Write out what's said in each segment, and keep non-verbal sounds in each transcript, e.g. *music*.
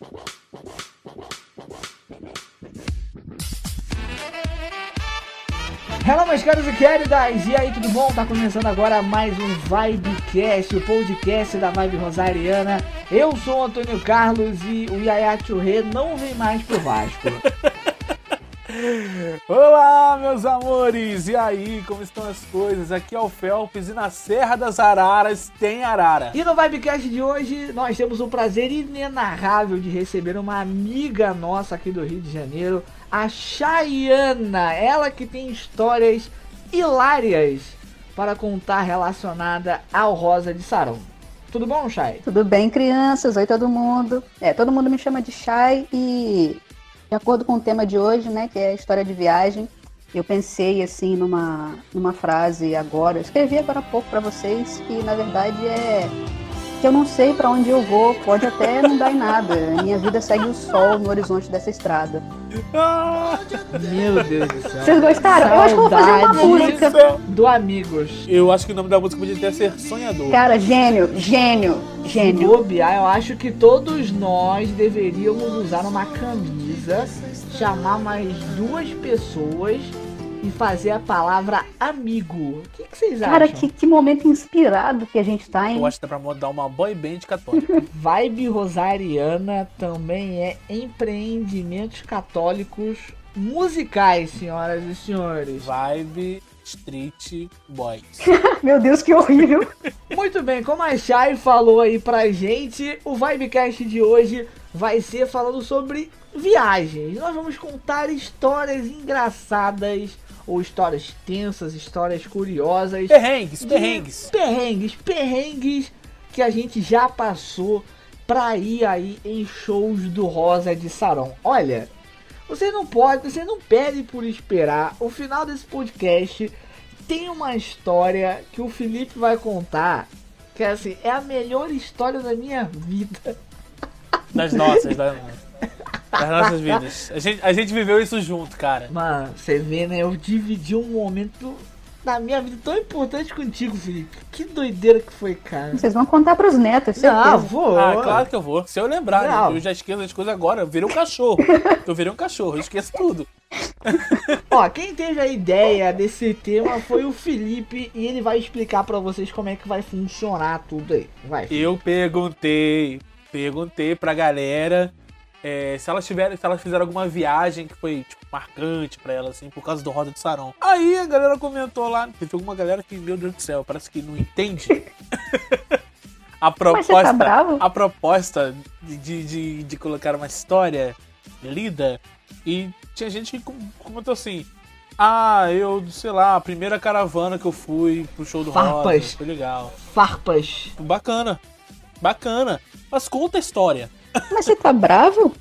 Hello, meus caros e queridas! E aí, tudo bom? Tá começando agora mais um Vibecast, o podcast da Vibe Rosariana. Eu sou o Antônio Carlos e o Yaya Churré não vem mais pro Vasco. *laughs* Olá, meus amores! E aí, como estão as coisas? Aqui é o Felps e na Serra das Araras tem arara. E no Vibecast de hoje, nós temos o prazer inenarrável de receber uma amiga nossa aqui do Rio de Janeiro, a Chayana, ela que tem histórias hilárias para contar relacionada ao Rosa de Sarão. Tudo bom, Chay? Tudo bem, crianças? Oi, todo mundo. É, todo mundo me chama de Chay e de acordo com o tema de hoje, né, que é a história de viagem, eu pensei assim numa, numa frase agora, escrevi agora há pouco para vocês que na verdade é que eu não sei para onde eu vou, pode até não dar em nada. Minha vida segue o sol no horizonte dessa estrada. Meu Deus do céu. Vocês gostaram? Eu acho que eu vou fazer uma Saudade música. Do Amigos. Eu acho que o nome da música podia até ser Sonhador. Cara, gênio, gênio, gênio. bobear, eu acho que todos nós deveríamos usar uma camisa, chamar mais duas pessoas e fazer a palavra amigo. O que, que vocês Cara, acham? que, que momento inspirado que a gente tá, hein? Eu acho que dá pra dar uma boy band católica. *laughs* Vibe Rosariana também é empreendimentos católicos musicais, senhoras e senhores. Vibe Street Boys. *laughs* Meu Deus, que horrível. Muito bem, como a Chay falou aí pra gente, o Vibecast de hoje vai ser falando sobre viagens. Nós vamos contar histórias engraçadas ou histórias tensas, histórias curiosas. Perrengues, perrengues. Perrengues, perrengues que a gente já passou pra ir aí em shows do Rosa de Sarão. Olha, você não pode, você não pede por esperar. O final desse podcast tem uma história que o Felipe vai contar. Que é assim, é a melhor história da minha vida. Das nossas, das, *laughs* das nossas vidas. A gente, a gente viveu isso junto, cara. Mano, você vê, né? Eu dividi um momento da minha vida tão importante contigo, Felipe. Que doideira que foi, cara. Vocês vão contar pros netos, certeza. Não, vou. Ah, claro que eu vou. Se eu lembrar, né? Não. eu já esqueço as coisas agora. Eu virei um cachorro. *laughs* Eu virei um cachorro, eu esqueço tudo. *laughs* Ó, quem teve a ideia desse tema foi o Felipe e ele vai explicar pra vocês como é que vai funcionar tudo aí. Vai. Eu perguntei, perguntei pra galera é, se elas tiveram, se elas fizeram alguma viagem que foi tipo, marcante pra elas, assim, por causa do Roda de Sarão. Aí a galera comentou lá, teve alguma galera que, meu Deus do céu, parece que não entende. *laughs* a tá proposta, bravo? a proposta de, de, de colocar uma história lida e tinha gente que com- comentou assim. Ah, eu, sei lá, a primeira caravana que eu fui pro show do Roda, Farpas. foi legal. Farpas. Bacana. Bacana. Mas conta a história. Mas você tá bravo?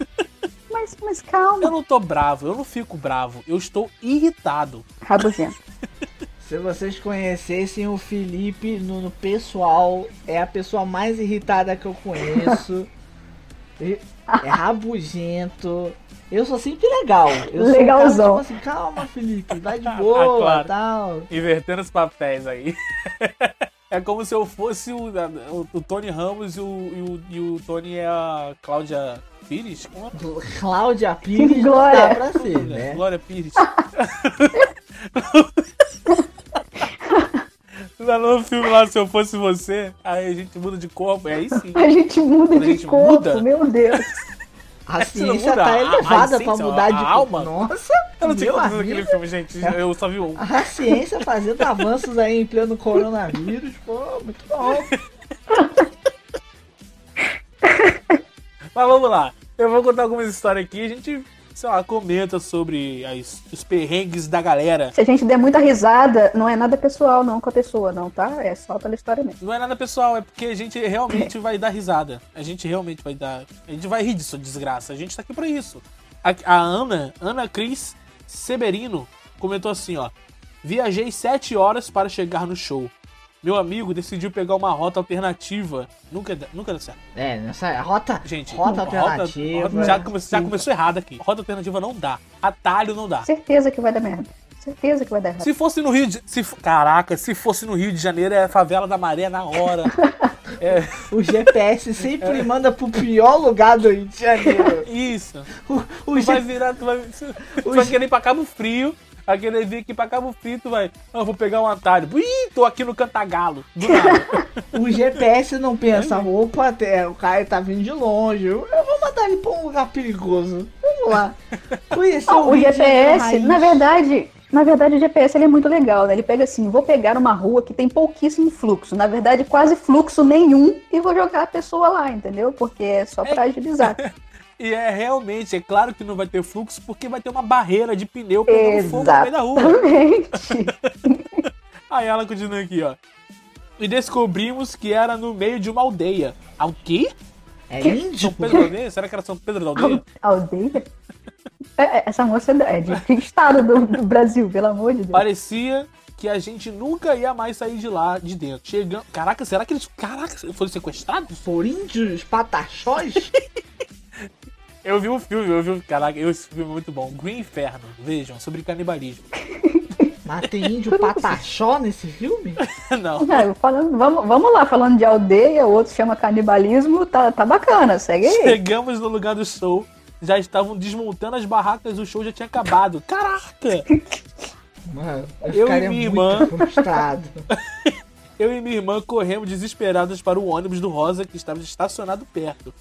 Mas, mas Eu calma. não tô bravo, eu não fico bravo. Eu estou irritado. Rabugento. *laughs* Se vocês conhecessem o Felipe no, no pessoal, é a pessoa mais irritada que eu conheço. *laughs* E- É rabugento. Eu sou sempre legal. Eu sou Legalzão. Cara, tipo assim, calma, Felipe, vai de *laughs* Ah, boa claro. tal. Invertendo os papéis aí. É como se eu fosse o, o, o Tony Ramos e o, e, o, e o Tony é a Cláudia Pires? Como é? *laughs* Cláudia Pires *laughs* Glória. dá pra ser, né? *laughs* Glória Pires. Lá no filme lá, se eu fosse você, aí a gente muda de corpo, é aí sim. A gente muda Quando a de gente corpo, muda? meu Deus. A Você não ciência muda tá a- a elevada pra essência, mudar a de alma? Nossa, Eu não tinha acontecido aquele filme, gente. Eu só vi um. A ciência fazendo avanços aí em pleno coronavírus, pô, muito bom. *laughs* Mas vamos lá. Eu vou contar algumas histórias aqui. A gente, sei lá, comenta sobre as- os perrengues da galera. Se a gente der muita risada, não é nada pessoal não com a pessoa, não, tá? É só pela história mesmo. Não é nada pessoal, é porque a gente realmente vai dar risada. A gente realmente vai dar. A gente vai rir disso, desgraça. A gente tá aqui pra isso. A, a Ana, Ana Cris Severino, comentou assim, ó. Viajei sete horas para chegar no show. Meu amigo decidiu pegar uma rota alternativa. Nunca, dá- nunca deu certo. É, nessa rota, Gente, rota alternativa. rota- já, come- já começou errado aqui. Rota alternativa não dá. Atalho não dá. Certeza que vai dar merda. Certeza que vai dar errado. Se fosse no Rio de se, Caraca, se fosse no Rio de Janeiro, é a favela da maré na hora. *laughs* É. O GPS sempre manda pro pior lugar do Rio de Janeiro. Isso. O, o Tu vai G- virar, tu vai, tu O vai G- querer ir pra Cabo Frio. Vai querer vir aqui pra Cabo Frio, tu vai. Ah, eu vou pegar um atalho. Ih, tô aqui no Cantagalo. Do nada. *laughs* o GPS não pensa, opa, até, o cara tá vindo de longe. Eu vou mandar ele pra um lugar perigoso. Vamos lá. Conhecer Ah, o, GPS, na verdade, na verdade o GPS ele é muito legal, né? Ele pega assim, vou pegar uma rua que tem pouquíssimo fluxo, na verdade quase fluxo nenhum e vou jogar a pessoa lá, entendeu? Porque é só pra agilizar. *laughs* E é realmente, é claro que não vai ter fluxo, porque vai ter uma barreira de pneu pegando fogo no meio da rua. Exatamente. *laughs* Aí ela continua aqui, ó. E descobrimos que era no meio de uma aldeia. Ah, o quê? É São índio? Pedro da Aldeia? Será que era São Pedro da Aldeia? *laughs* Aldeia? É, é, Essa moça é de que estado do, do Brasil, pelo amor de Deus. Parecia que a gente nunca ia mais sair de lá, de dentro. Chegando. Caraca, será que eles. Caraca, foram sequestrados? For índios pataxós? *laughs* Eu vi um filme, eu vi um. Caraca, esse filme é muito bom. Green Inferno, vejam, sobre canibalismo. Mas tem índio pataxó nesse filme? *laughs* Não. É, falando, vamos, vamos lá, falando de aldeia, o outro chama canibalismo, tá, tá bacana, segue aí. Chegamos no lugar do show, já estavam desmontando as barracas, o show já tinha acabado. Caraca! Mano, eu, Eu e minha irmã. frustrado. *laughs* Eu e minha irmã corremos desesperadas para o ônibus do Rosa que estava estacionado perto.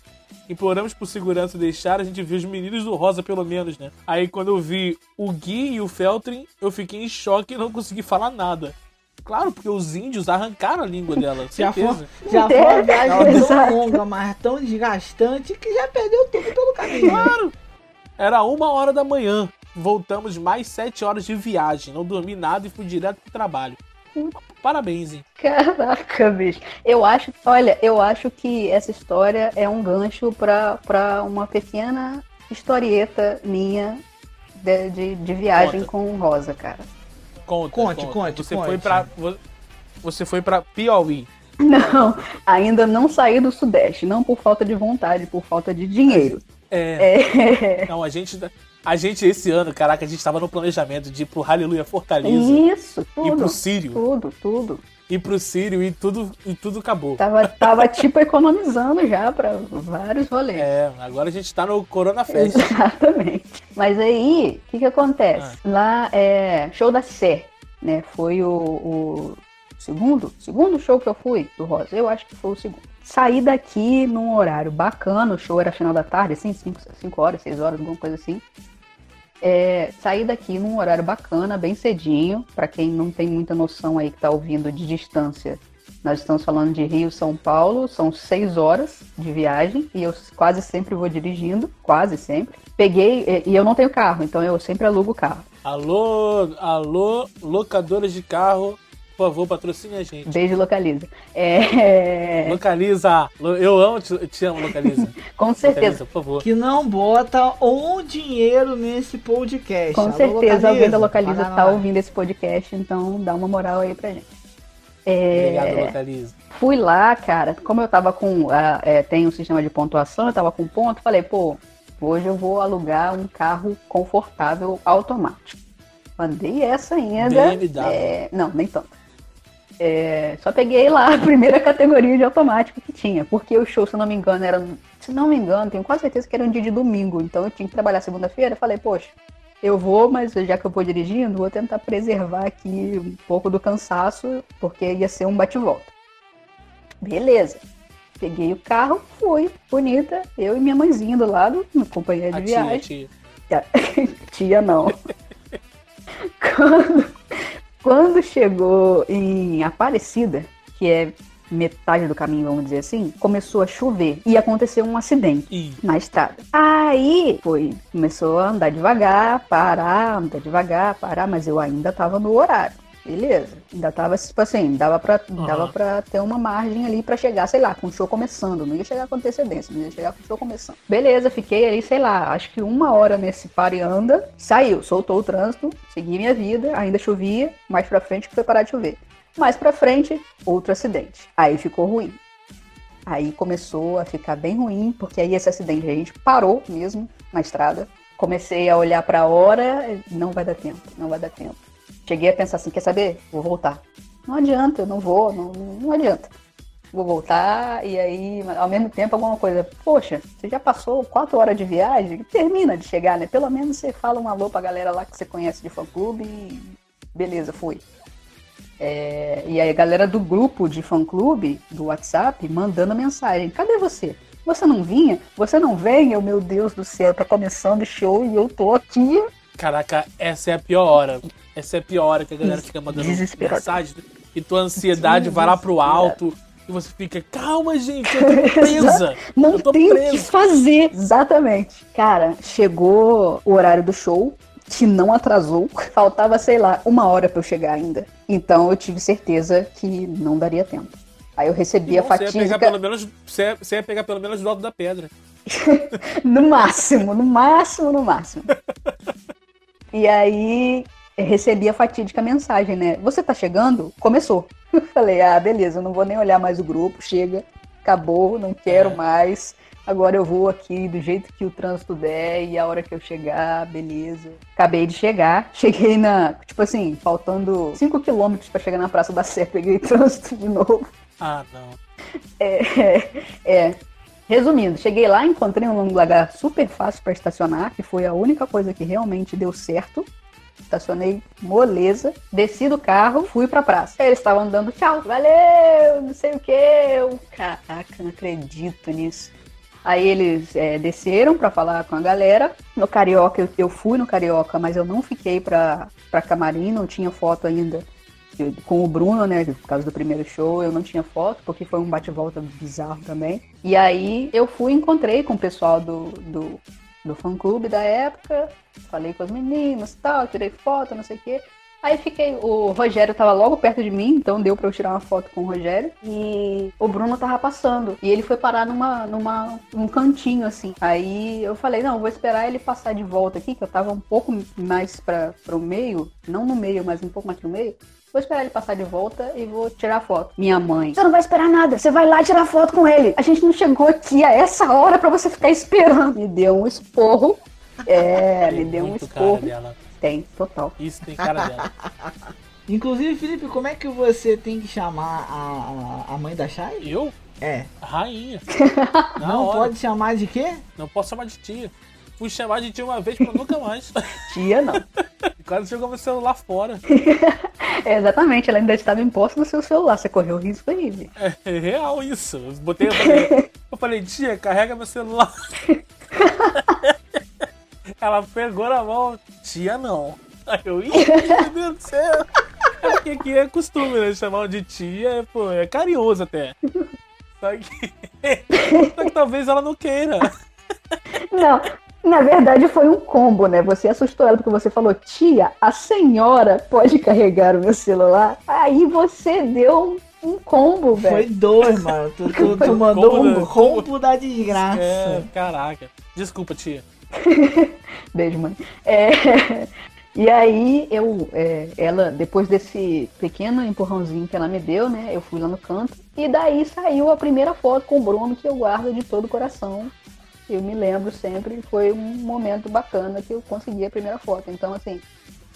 Imploramos por segurança deixar, a gente viu os meninos do Rosa pelo menos, né? Aí quando eu vi o Gui e o Feltrin, eu fiquei em choque e não consegui falar nada. Claro, porque os índios arrancaram a língua dela, Já foi, certeza. já foi uma viagem tão Exato. longa, mas tão desgastante que já perdeu tudo pelo caminho. Claro! Era uma hora da manhã. Voltamos mais sete horas de viagem. Não dormi nada e fui direto pro trabalho. Parabéns, hein? Caraca, bicho. Eu acho, olha, eu acho que essa história é um gancho pra, pra uma pequena historieta minha de, de, de viagem Conta. com Rosa, cara. Conta, Conte, conta. conte, Você conte. foi pra. vo- Você foi pra Piauí. Não, ainda não saí do Sudeste, não por falta de vontade, por falta de dinheiro. É. É, Não, a gente. A gente, esse ano, caraca, a gente tava no planejamento de ir pro Aleluia Fortaleza. isso, tudo. pro Sírio. Tudo, tudo. Ir pro Sírio e tudo, e tudo acabou. Tava, tava tipo economizando já pra vários rolês. É, agora a gente tá no Corona Fest. Exatamente. Mas aí, o que, que acontece? Ah. Lá é show da Sé, né? Foi o, o segundo, segundo show que eu fui do Rosa. Eu acho que foi o segundo. Saí daqui num horário bacana, o show era final da tarde, assim, 5 horas, 6 horas, alguma coisa assim. É, saí daqui num horário bacana, bem cedinho. Pra quem não tem muita noção aí que tá ouvindo de distância, nós estamos falando de Rio, São Paulo, são seis horas de viagem e eu quase sempre vou dirigindo, quase sempre. Peguei, e- e eu não tenho carro, então eu sempre alugo o carro. Alô, alô, locadoras de carro, por favor, patrocine a gente. Beijo, localiza. É, Localiza! Lo- Eu amo, te, te amo, Localiza. *laughs* com certeza, Localiza, por favor. Que não bota um dinheiro nesse podcast. com Alô, certeza alguém da Localiza tá nós. ouvindo esse podcast, então dá uma moral aí pra gente. Obrigado, É, Localiza. fui lá, cara, como eu tava com. ah, é, tem um sistema de pontuação, eu tava com ponto, falei, pô, hoje eu vou alugar um carro confortável automático. Mandei essa ainda. BMW. é, não, nem tanto. É, só peguei lá a primeira categoria de automático que tinha, porque o show, se não me engano, era. Se não me engano, tenho quase certeza que era um dia de domingo, então eu tinha que trabalhar segunda-feira. Falei, poxa, eu vou, mas já que eu vou dirigindo, vou tentar preservar aqui um pouco do cansaço, porque ia ser um bate-volta. Beleza. Peguei o carro, fui, bonita, eu e minha mãezinha do lado, no companhia de A tia, viagem. tia. *laughs* Tia não. *laughs* quando, quando chegou em Aparecida, que é metade do caminho, vamos dizer assim, começou a chover e aconteceu um acidente Ih, na estrada. Aí foi, começou a andar devagar, parar, andar devagar, parar, mas eu ainda tava no horário. Beleza. Ainda tava, tipo assim, dava pra, dava pra ter uma margem ali pra chegar, sei lá, com o show começando. Não ia chegar com antecedência, não ia chegar com o show começando. Beleza, fiquei ali, sei lá, acho que uma hora nesse pare e anda, saiu, soltou o trânsito, segui minha vida, ainda chovia, mais pra frente que foi parar de chover. Mais pra frente, outro acidente. Aí ficou ruim. Aí começou a ficar bem ruim, porque aí esse acidente a gente parou mesmo na estrada. Comecei a olhar pra hora, não vai dar tempo, não vai dar tempo. Cheguei a pensar assim, quer saber? Vou voltar. Não adianta, eu não vou, não, não adianta. vou voltar, e aí, ao mesmo tempo, alguma coisa, poxa, você já passou quatro horas de viagem, termina de chegar, né? Pelo menos você fala um alô pra galera lá que você conhece de fã-clube e beleza, fui. É, e aí a galera do grupo de fã-clube, do WhatsApp, mandando mensagem, cadê você? Você não vinha? Você não vem? Eu, meu Deus do céu, tá começando o show e eu tô aqui. Caraca, essa é a pior hora. Essa é a pior hora que a galera fica mandando mensagem e tua ansiedade vai lá pro alto e você fica, calma, gente, eu tô *laughs* presa. Não eu tô tem o que fazer. Exatamente. Cara, chegou o horário do show, que não atrasou. Faltava, sei lá, uma hora pra eu chegar ainda. Então eu tive certeza que não daria tempo. Aí eu recebi a Bom, você ia pegar pelo menos, você ia, você ia pegar pelo menos do alto da pedra. *laughs* No máximo, no máximo, no máximo. *laughs* E aí recebi a fatídica mensagem, né? Você tá chegando? Começou. Eu *laughs* falei, ah, beleza, eu não vou nem olhar mais o grupo, chega, acabou, não quero É. mais. Agora eu vou aqui do jeito que o trânsito der e a hora que eu chegar, beleza. Acabei de chegar, *laughs* cheguei na, tipo assim, faltando 5 quilômetros pra chegar na Praça da Sé, peguei *laughs* trânsito de novo. Ah, não. É, é. Resumindo, cheguei lá, encontrei um lugar super fácil para estacionar, que foi a única coisa que realmente deu certo. Estacionei moleza, desci do carro, fui pra praça. Eles estavam dando tchau, valeu, não sei o que. Eu, caraca, não acredito nisso. Aí eles é, desceram pra falar com a galera. No Carioca, eu, eu fui no Carioca, mas eu não fiquei pra, pra camarim, não tinha foto ainda com o Bruno, né? Por causa do primeiro show, eu não tinha foto, porque foi um bate-volta bizarro também. E aí eu fui encontrei com o pessoal do, do, do fã-clube da época, falei com as meninas e tal, tirei foto, não sei o quê. Aí fiquei, o Rogério tava logo perto de mim, então deu pra eu tirar uma foto com o Rogério. E o Bruno tava passando. E ele foi parar numa, numa, num cantinho, assim. Aí eu falei, não, vou esperar ele passar de volta aqui, que eu tava um pouco mais pra, pro meio. Não no meio, mas um pouco mais pro meio. Vou esperar ele passar de volta e vou tirar foto. Minha mãe. Você não vai esperar nada, você vai lá tirar foto com ele. A gente não chegou aqui a essa hora pra você ficar esperando. Me deu um esporro. É, me deu um esporro. dela. Tem, total. Isso tem cara dela. *laughs* Inclusive, Felipe, como é que você tem que chamar a, a, mãe da Chay? Eu? É. Rainha. *laughs* Não hora. pode chamar de quê? Não posso chamar de tia. Fui chamar de tia uma vez pra nunca mais. *laughs* Tia, não. Quase jogou meu celular fora. É, *laughs* exatamente, ela ainda estava imposta no seu celular. Você correu risco aí, velho. É real isso. Eu botei, eu falei, *laughs* eu falei, tia, carrega meu celular. Ela pegou na mão, tia não. Aí eu, ih, meu Deus do céu. É porque aqui é costume, né? Chamar de tia, pô, é carinhoso até. Só que. Só que talvez ela não queira. Não, na verdade foi um combo, né? Você assustou ela porque você falou, tia, a senhora pode carregar o meu celular? Aí você deu um, um combo, Foi velho. dois, mano. Tu, *laughs* tu, tu mandou Combo um combo da desgraça. É, caraca. Desculpa, tia. *laughs* Beijo, mãe. É, *laughs* E aí eu, é, ela, depois desse pequeno empurrãozinho que ela me deu, né? Eu fui lá no canto. E daí saiu a primeira foto com o Bruno que eu guardo de todo o coração. Eu me lembro sempre, foi um momento bacana que eu consegui a primeira foto. Então, assim,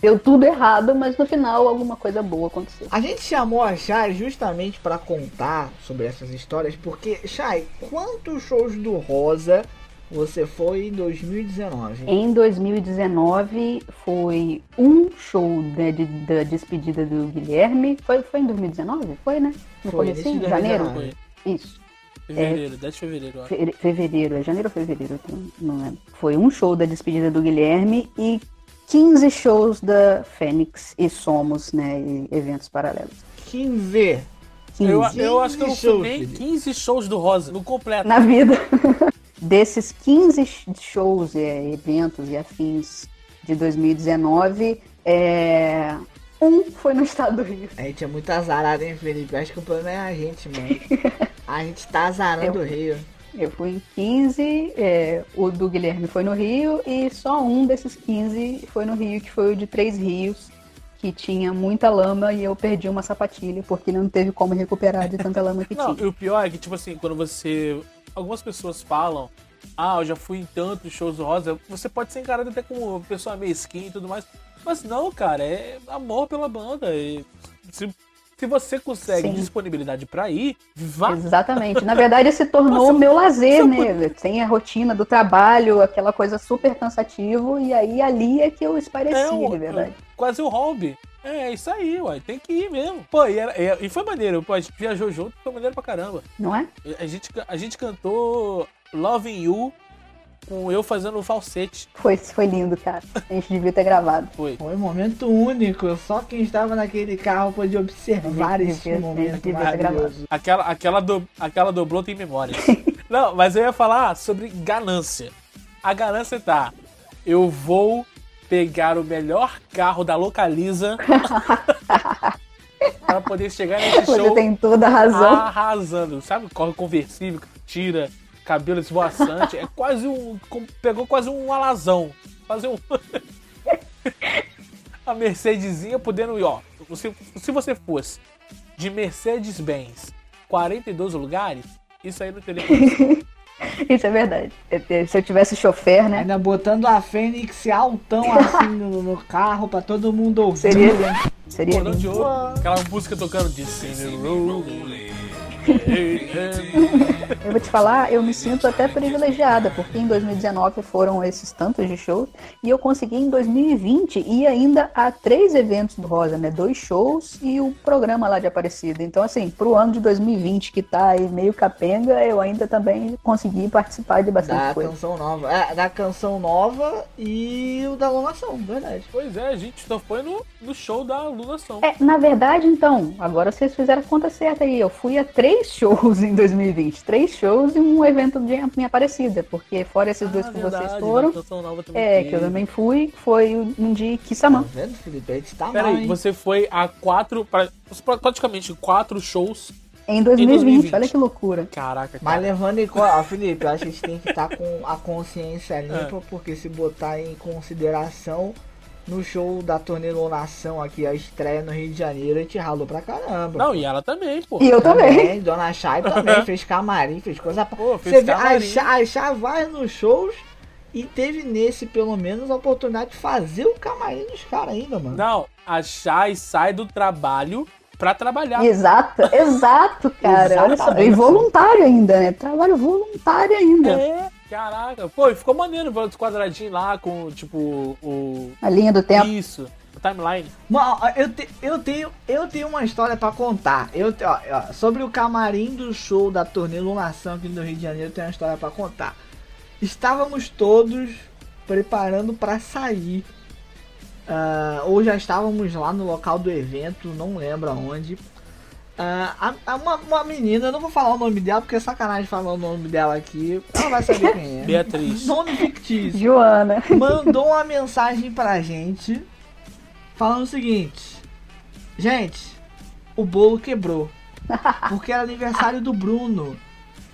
deu tudo errado, mas no final alguma coisa boa aconteceu. A gente chamou a Chay justamente pra contar sobre essas histórias, porque, Chay, quantos shows do Rosa você foi em 2019? Em 2019 foi um show né, de- da despedida do Guilherme. Foi, foi em 2019? Foi, né? No Foi, comecinho, de janeiro? 2019. Foi. Isso. Fevereiro, 10 de fevereiro, ó. Fe- Fevereiro, é janeiro ou fevereiro? não- lembro. Foi um show da despedida do Guilherme e 15 shows da Fênix e Somos, né? E eventos paralelos. 15. 15 Eu, eu acho que eu não 15 fui shows, nem Felipe. 15 shows do Rosa, no completo. na vida. *laughs* Desses 15 shows, é, eventos e afins de 2019, é, um foi no estado do Rio. A gente é muito azarado, hein, Felipe? Acho que o problema é a gente, mano. *laughs* A gente tá azarando o Rio. Eu fui em 15, é, o do Guilherme foi no Rio e só um desses 15 foi no Rio, que foi o de Três Rios, que tinha muita lama e eu perdi uma sapatilha porque não teve como recuperar de tanta lama que *laughs* Não, tinha. e o pior é que, tipo assim, quando você. Algumas pessoas falam, ah, eu já fui em tantos shows do Rosa, você pode ser encarado até como uma pessoa meio skin e tudo mais. Mas não, cara, é amor pela banda. E se Se você consegue Sim. disponibilidade pra ir, vá. Exatamente. Na *laughs* verdade, se tornou o meu lazer, né? Tem a rotina do trabalho, aquela coisa super cansativo, e aí ali é que eu espareci, É, de verdade. quase um hobby. É, isso aí, ué. Tem que ir mesmo. Pô, e, era- e foi maneiro. Pô, a gente viajou junto, foi maneiro pra caramba. Não é? A gente, a gente cantou Loving You com eu fazendo o falsete. Foi, foi lindo, cara. A gente devia ter gravado. Foi. Foi um momento único. Só quem estava naquele carro pôde observar esse devia- momento devia maravilhoso. Aquela, aquela, do, aquela dobrou tem memória. *laughs* Não, mas eu ia falar sobre ganância. A ganância tá. Eu vou pegar o melhor carro da Localiza *laughs* para poder chegar nesse Você show tem toda a razão. arrasando. Sabe? Corre conversível, tira, cabelo esvoaçante. É quase um. com- Pegou quase um alazão. Fazer um. *laughs* A Mercedesinha podendo ir, ó. Se, se você fosse de Mercedes-Benz 42 lugares, isso aí não teria. *laughs* Isso é verdade. Se eu tivesse chofer, né? Ainda botando a Fênix altão assim no, no carro pra todo mundo ouvir. Seria, seria de lindo. ouro, aquela música tocando de Cinderella. Eu vou te falar, eu me sinto até privilegiada, porque em 2019 foram esses tantos de shows, e eu consegui em 2020 ir ainda a três eventos do Rosa, né? Dois shows e o programa lá de Aparecida. Então, assim, pro ano de 2020, que tá aí meio capenga, eu ainda também consegui participar de bastante Da coisa. canção nova. É, da canção nova e o da alunação, verdade. Pois é, a gente só foi no, no show da alunação. É, na verdade, então, agora vocês fizeram a conta certa aí. Eu fui a três shows em 2020. Três shows e um evento de minha Aparecida, porque fora esses dois Ah, que verdade, vocês foram, é, que eu também fui, foi um de Tá Kissamã. vendo, Felipe? A gente tá Peraí, você foi a quatro, pra- praticamente quatro shows. Em 2020, 2020. olha que loucura. Caraca, cara. Mas levando em conta, Felipe, acho que a gente tem que estar com a consciência É. *laughs* limpa, porque se botar em consideração no show da Tornelonação aqui, a estreia no Rio de Janeiro, a gente ralou pra caramba. Não, e ela também, pô. E eu também. Dona Chay também *laughs* fez camarim, fez coisa pra. Pô, fez Você vê, a camarim. Chay, a Chay vai nos shows e teve nesse, pelo menos, a oportunidade de fazer o camarim dos caras ainda, mano. Não, a Chay sai do trabalho pra trabalhar. Exato, exato, cara. Olha só. E voluntário ainda, né? Trabalho voluntário ainda. É, caraca. Pô, ficou maneiro ver os quadradinhos lá com, tipo, o. A linha do tempo. Isso, o timeline. Mano, ó, eu, te- eu, tenho, eu tenho uma história pra contar. Eu, ó, ó, sobre o camarim do show da turnê Lunação aqui no Rio de Janeiro, eu tenho uma história pra contar. Estávamos todos preparando pra sair. ah, ou já estávamos lá no local do evento, não lembro aonde. A- a- uma, uma menina, eu não vou falar o nome dela porque é sacanagem falar o nome dela aqui. Ela vai saber quem é. *laughs* Beatriz. Nome fictício Joana. mandou *laughs* uma mensagem pra gente falando o seguinte: Gente, o bolo quebrou. Porque era aniversário do Bruno.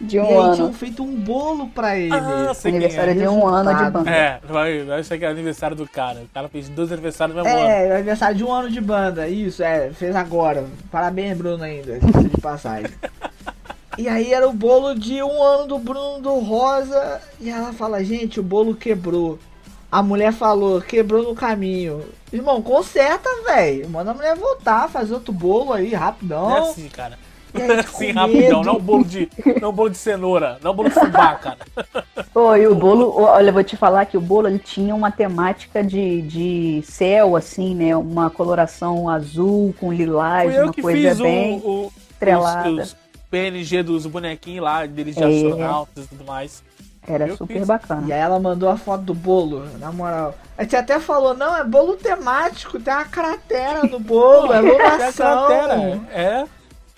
De e um aí ano. tinham feito um bolo pra ele. Ah, Aniversário é. de um ano de banda. É, vai, vai achar que é aniversário do cara. O cara fez dois aniversários no mesmo ano. É, aniversário de um ano de banda. Isso, é, fez agora. Parabéns, Bruno, ainda. *laughs* de passagem. E aí era o bolo de um ano do Bruno do Rosa. E ela fala, gente, o bolo quebrou. A mulher falou, quebrou no caminho. Irmão, conserta, velho. Manda a mulher voltar, fazer outro bolo aí, rapidão. É assim, cara. É *laughs* assim, rapidão. Não é um bolo de, não é um bolo de cenoura. Não é um bolo de fubá, cara. *laughs* Pô, e o bolo, olha, eu vou te falar que o bolo ele tinha uma temática de, de céu, assim, né? Uma coloração azul com lilás, uma que coisa fiz o, bem o, estrelada. os, os PNG dos bonequinhos lá, deles de É. astronautas e tudo mais. Era eu super fiz. bacana. E aí ela mandou a foto do bolo, na moral. A gente até falou, não, é bolo temático, tem uma cratera no bolo, é *laughs* lunação. cratera. É.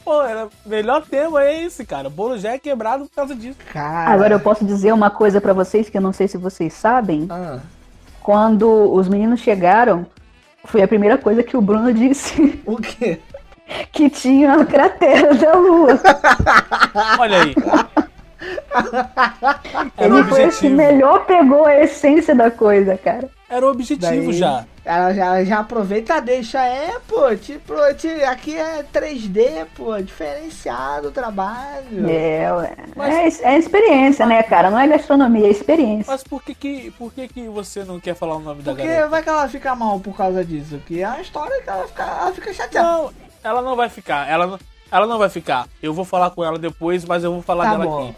Pô, era o melhor tema é esse, cara. O bolo já é quebrado por causa disso. Cara. Agora eu posso dizer uma coisa pra vocês que eu não sei se vocês sabem. Ah, Quando os meninos chegaram, foi a primeira coisa que o Bruno disse o quê? *laughs* que tinha a cratera da lua. *laughs* Olha aí. Era o Ele foi assim, objetivo. melhor pegou a essência da coisa, cara. Era o objetivo Daí, já. Ela já, já aproveita, deixa, é, pô, tipo, ti- aqui é 3D, pô, diferenciado o trabalho. É, ué. Mas- é, é experiência, né, cara? Não é gastronomia, é experiência. Mas por que que, por que que você não quer falar o nome da Porque garota? vai que ela fica mal por causa disso, que é uma história que ela fica, ela fica chateada. Não, Ela não vai ficar. Ela, não- ela não vai ficar. Eu vou falar com ela depois, mas eu vou falar Tá dela bom. aqui.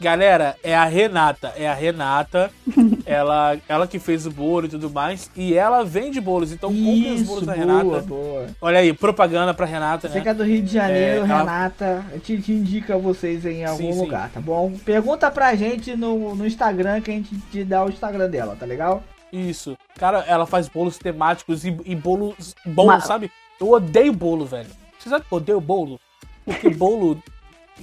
Galera, é a Renata. É a Renata. *laughs* ela, ela que fez o bolo e tudo mais. E ela vende bolos. Então comprem os Isso, bolos da boa, Renata. boa. Olha aí, propaganda pra Renata, Você né? que é do Rio de Janeiro, É, ela- Renata, a gente indica vocês em algum Sim, sim. lugar, tá bom? Pergunta pra gente no, no Instagram que a gente te dá o Instagram dela, tá legal? Isso. Cara, ela faz bolos temáticos e, e bolos bons, Mas- sabe? Eu odeio bolo, velho. Você sabe que eu odeio bolo? Porque *laughs* bolo.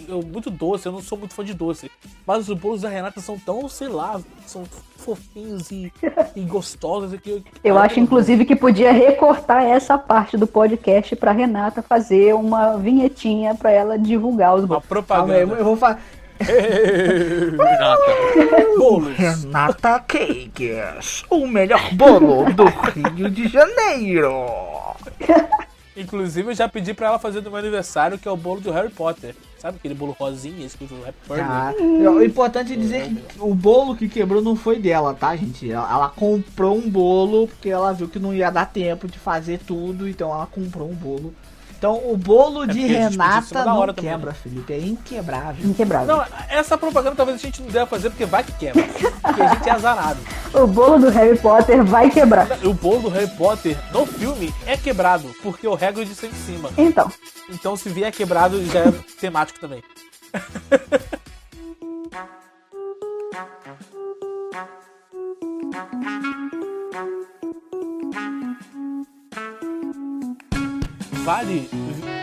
Eu, muito doce, eu não sou muito fã de doce. Mas os bolos da Renata são tão, sei lá, são fofinhos e, *laughs* e gostosos. Que eu Eu Cara, acho, inclusive, que podia recortar essa parte do podcast pra Renata fazer uma vinhetinha pra ela divulgar os Uma bolos. Calma aí, eu propaganda. vou falar. *laughs* Renata. Bolos. Renata Cakes, o melhor bolo do Rio de Janeiro. *laughs* Inclusive, eu já pedi pra ela fazer do meu aniversário, que é o bolo do Harry Potter. Sabe aquele bolo rosinha, escrito Happy Birthday? Tá. O importante é dizer que o bolo que quebrou não foi dela, tá, gente? Ela, ela comprou um bolo porque ela viu que não ia dar tempo de fazer tudo, então ela comprou um bolo. Então o bolo de em cima Renata da não hora também, quebra, né? Felipe. É inquebrável. Inquebrável. Não, essa propaganda talvez a gente não deva fazer porque vai que quebra. Porque a gente é azarado. *laughs* O bolo do Harry Potter vai quebrar. O bolo do Harry Potter no filme é quebrado, porque o Hagrid está em cima. Então, Então se vier quebrado, já é temático também. *laughs* Vale